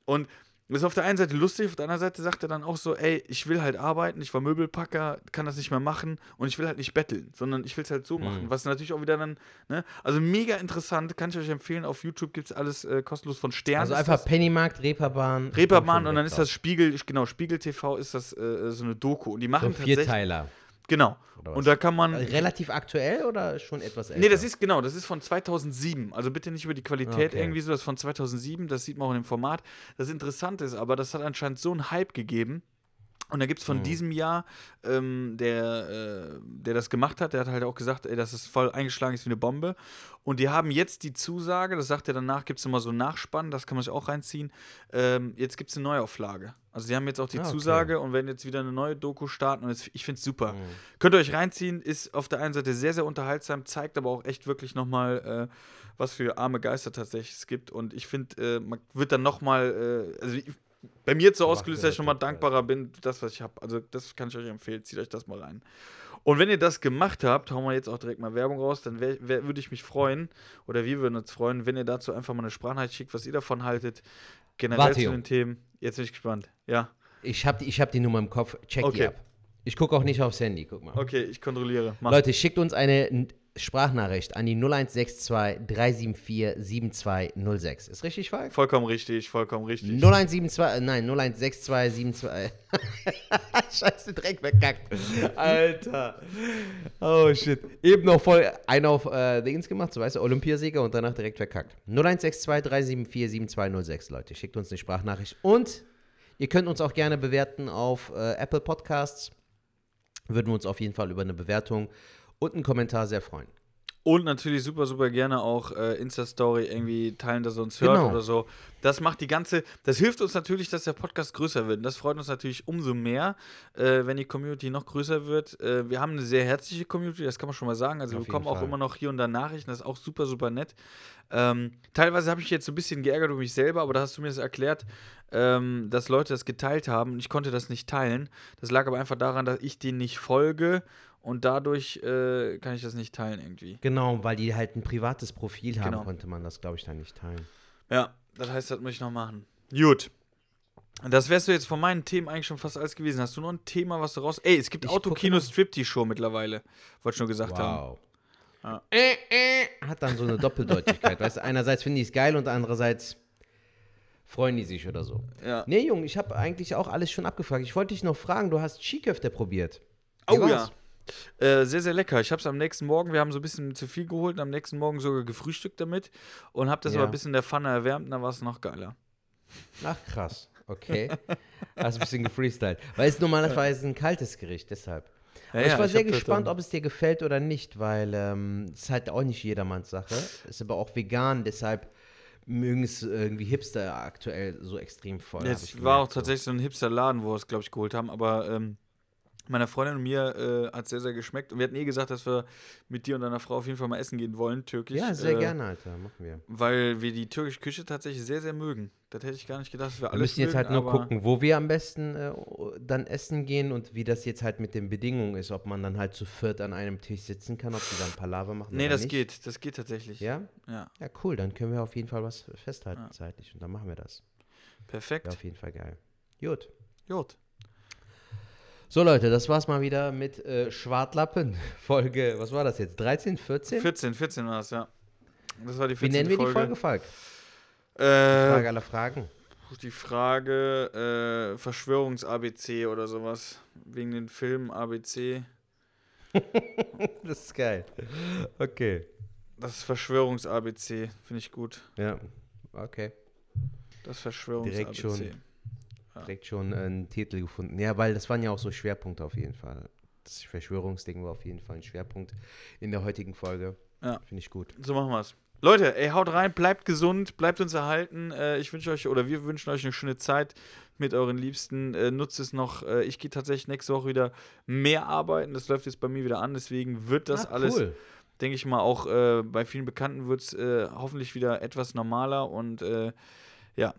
Und ist auf der einen Seite lustig, auf der anderen Seite sagt er dann auch so, ey, ich will halt arbeiten, ich war Möbelpacker, kann das nicht mehr machen und ich will halt nicht betteln, sondern ich will es halt so machen, was natürlich auch wieder dann, ne, also mega interessant, kann ich euch empfehlen, auf YouTube gibt es alles äh, kostenlos von Stern. Also einfach. Pennymarkt, Reeperbahn. Reeperbahn und dann ist das Spiegel, genau, Spiegel TV ist das äh, so eine Doku und die so machen ein tatsächlich, Vierteiler. Genau, und da kann man, Relativ aktuell oder schon etwas älter? Nee, das ist genau, das ist von 2007. Also bitte nicht über die Qualität Okay. irgendwie so, das ist von 2007, das sieht man auch in dem Format. Das Interessante ist aber, das hat anscheinend so einen Hype gegeben. Und da gibt es von diesem Jahr, ähm, der, äh, der das gemacht hat, der hat halt auch gesagt, ey, dass es voll eingeschlagen ist wie eine Bombe. Und die haben jetzt die Zusage, das sagt er danach, gibt es immer so einen Nachspann, das kann man sich auch reinziehen. Ähm, jetzt gibt es eine Neuauflage. Also sie haben jetzt auch die Ah, okay. Zusage und werden jetzt wieder eine neue Doku starten und jetzt, ich finde es super. Könnt ihr euch reinziehen, ist auf der einen Seite sehr, sehr unterhaltsam, zeigt aber auch echt wirklich nochmal, äh, was für arme Geister tatsächlich es gibt. Und ich finde, äh, man wird dann nochmal, äh, also ich, bei mir so Macht ausgelöst, dass ich das Spaß. dankbarer bin, das, was ich habe. Also, das kann ich euch empfehlen. Zieht euch das mal rein. Und wenn ihr das gemacht habt, hauen wir jetzt auch direkt mal Werbung raus, dann würde ich mich freuen, oder wir würden uns freuen, wenn ihr dazu einfach mal eine Sprachnachricht schickt, was ihr davon haltet. Generell Warte, zu den Themen. Jetzt bin ich gespannt. Ja, Ich habe die, ich hab die Nummer im Kopf. Check die Okay. ab. Ich gucke auch nicht aufs Handy. Guck mal. okay, ich kontrolliere. Mach. Leute, schickt uns eine Sprachnachricht an die 0162 374 7206. Ist richtig, Falk? Vollkommen richtig, vollkommen richtig. 0172, äh, nein, 016272. Scheiße, Dreck verkackt. Alter. Oh shit. Eben noch voll einen auf äh, Dings gemacht, so weißt du, Olympiasieger und danach direkt verkackt. 0162 374 7206, Leute. Schickt uns eine Sprachnachricht. Und ihr könnt uns auch gerne bewerten auf äh, Apple Podcasts. Würden wir uns auf jeden Fall über eine Bewertung und einen Kommentar sehr freuen. Und natürlich super, super gerne auch äh, Insta-Story irgendwie teilen, dass er uns hört Genau. oder so. Das macht die ganze, das hilft uns natürlich, dass der Podcast größer wird. Und das freut uns natürlich umso mehr, äh, wenn die Community noch größer wird. Äh, wir haben eine sehr herzliche Community, das kann man schon mal sagen. Also Auf wir bekommen auch immer noch hier und da Nachrichten, das ist auch super, super nett. Ähm, teilweise habe ich jetzt so ein bisschen geärgert um mich selber, aber da hast du mir das erklärt, ähm, dass Leute das geteilt haben und ich konnte das nicht teilen. Das lag aber einfach daran, dass ich denen nicht folge und dadurch äh, kann ich das nicht teilen irgendwie. Genau, weil die halt ein privates Profil haben, Genau. konnte man das, glaube ich, dann nicht teilen. Ja, das heißt, das muss ich noch machen. Gut. Das wärst du jetzt von meinen Themen eigentlich schon fast alles gewesen. Hast du noch ein Thema, was du raus. Ey, es gibt Ich Autokino Striptease Show mittlerweile. Wollte ich schon gesagt haben. Wow. Ja. Äh, äh, hat dann so eine Doppeldeutigkeit. weißt du, einerseits finden die es geil und andererseits freuen die sich oder so. Ja. Nee, Junge, ich habe eigentlich auch alles schon abgefragt. Ich wollte dich noch fragen, du hast Skiköfte probiert. Oh Wie ja. Äh, sehr, sehr lecker. Ich habe es am nächsten Morgen, wir haben so ein bisschen zu viel geholt und am nächsten Morgen sogar gefrühstückt damit und habe das Ja. aber ein bisschen in der Pfanne erwärmt und dann war es noch geiler. Ach, krass. Okay. Hast ein bisschen gefreestylt. Weil es normalerweise ein kaltes Gericht, deshalb. Ja, ich war sehr hab das gespannt, ob es dir gefällt oder nicht, weil ähm, es ist halt auch nicht jedermanns Sache. Ist aber auch vegan, deshalb mögen es irgendwie Hipster aktuell so extrem voll. ich war auch tatsächlich so ein Hipster-Laden, wo wir es, glaube ich, geholt haben, aber ähm, meiner Freundin und mir äh, hat sehr, sehr geschmeckt und wir hatten eh gesagt, dass wir mit dir und deiner Frau auf jeden Fall mal essen gehen wollen, türkisch. Ja, sehr äh, gerne, Alter. Machen wir. Weil wir die türkische Küche tatsächlich sehr, sehr mögen. Das hätte ich gar nicht gedacht, dass wir Wir alles müssen jetzt mögen, halt nur gucken, wo wir am besten äh, dann essen gehen und wie das jetzt halt mit den Bedingungen ist, ob man dann halt zu viert an einem Tisch sitzen kann, ob die dann Palaver machen Nee, das nicht. geht. Das geht tatsächlich. Ja? Ja, Ja, cool, dann können wir auf jeden Fall was festhalten Ja. zeitlich und dann machen wir das. perfekt. Wäre auf jeden Fall geil. Gut. Gut. So Leute, das war's mal wieder mit äh, Schwartlappen. Folge, was war das jetzt? 13, 14? 14, 14 war es, ja. Das war die Wie 14. nennen wir Folge. die Folge, Falk? Äh, Frage aller Fragen. die Frage äh, Verschwörungs-ABC oder sowas. Wegen den Filmen ABC. Das ist geil. Okay. Das Verschwörungs-ABC. Finde ich gut. Ja, okay. Das Verschwörungs-ABC. Direkt schon. Direkt schon einen Titel gefunden. Ja, weil das waren ja auch so Schwerpunkte auf jeden Fall. Das Verschwörungsding war auf jeden Fall ein Schwerpunkt in der heutigen Folge. Ja. Finde ich gut. So machen wir es. Leute, ey, haut rein, bleibt gesund, bleibt uns erhalten. Äh, ich wünsche euch, oder wir wünschen euch eine schöne Zeit mit euren Liebsten. Äh, nutzt es noch. Äh, ich gehe tatsächlich nächste Woche wieder mehr arbeiten. Das läuft jetzt bei mir wieder an. Deswegen wird das Ah, alles, cool. denke ich mal, auch äh, bei vielen Bekannten wird es äh, hoffentlich wieder etwas normaler. Und äh, ja,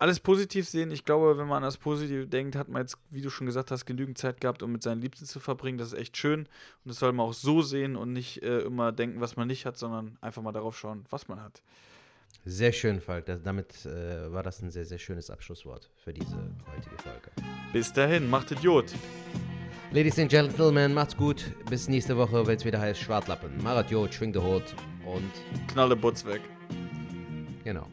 alles positiv sehen. Ich glaube, wenn man an das Positive denkt, hat man jetzt, wie du schon gesagt hast, genügend Zeit gehabt, um mit seinen Liebsten zu verbringen. Das ist echt schön. Und das soll man auch so sehen und nicht äh, immer denken, was man nicht hat, sondern einfach mal darauf schauen, was man hat. Sehr schön, Falk. Das, damit äh, war das ein sehr, sehr schönes Abschlusswort für diese heutige Folge. Bis dahin, macht Idiot. Ladies and Gentlemen, macht's gut. Bis nächste Woche, wenn es wieder heißt Schwartlappen. Marat Jod, schwing der Hut und Knalle Butz weg. genau.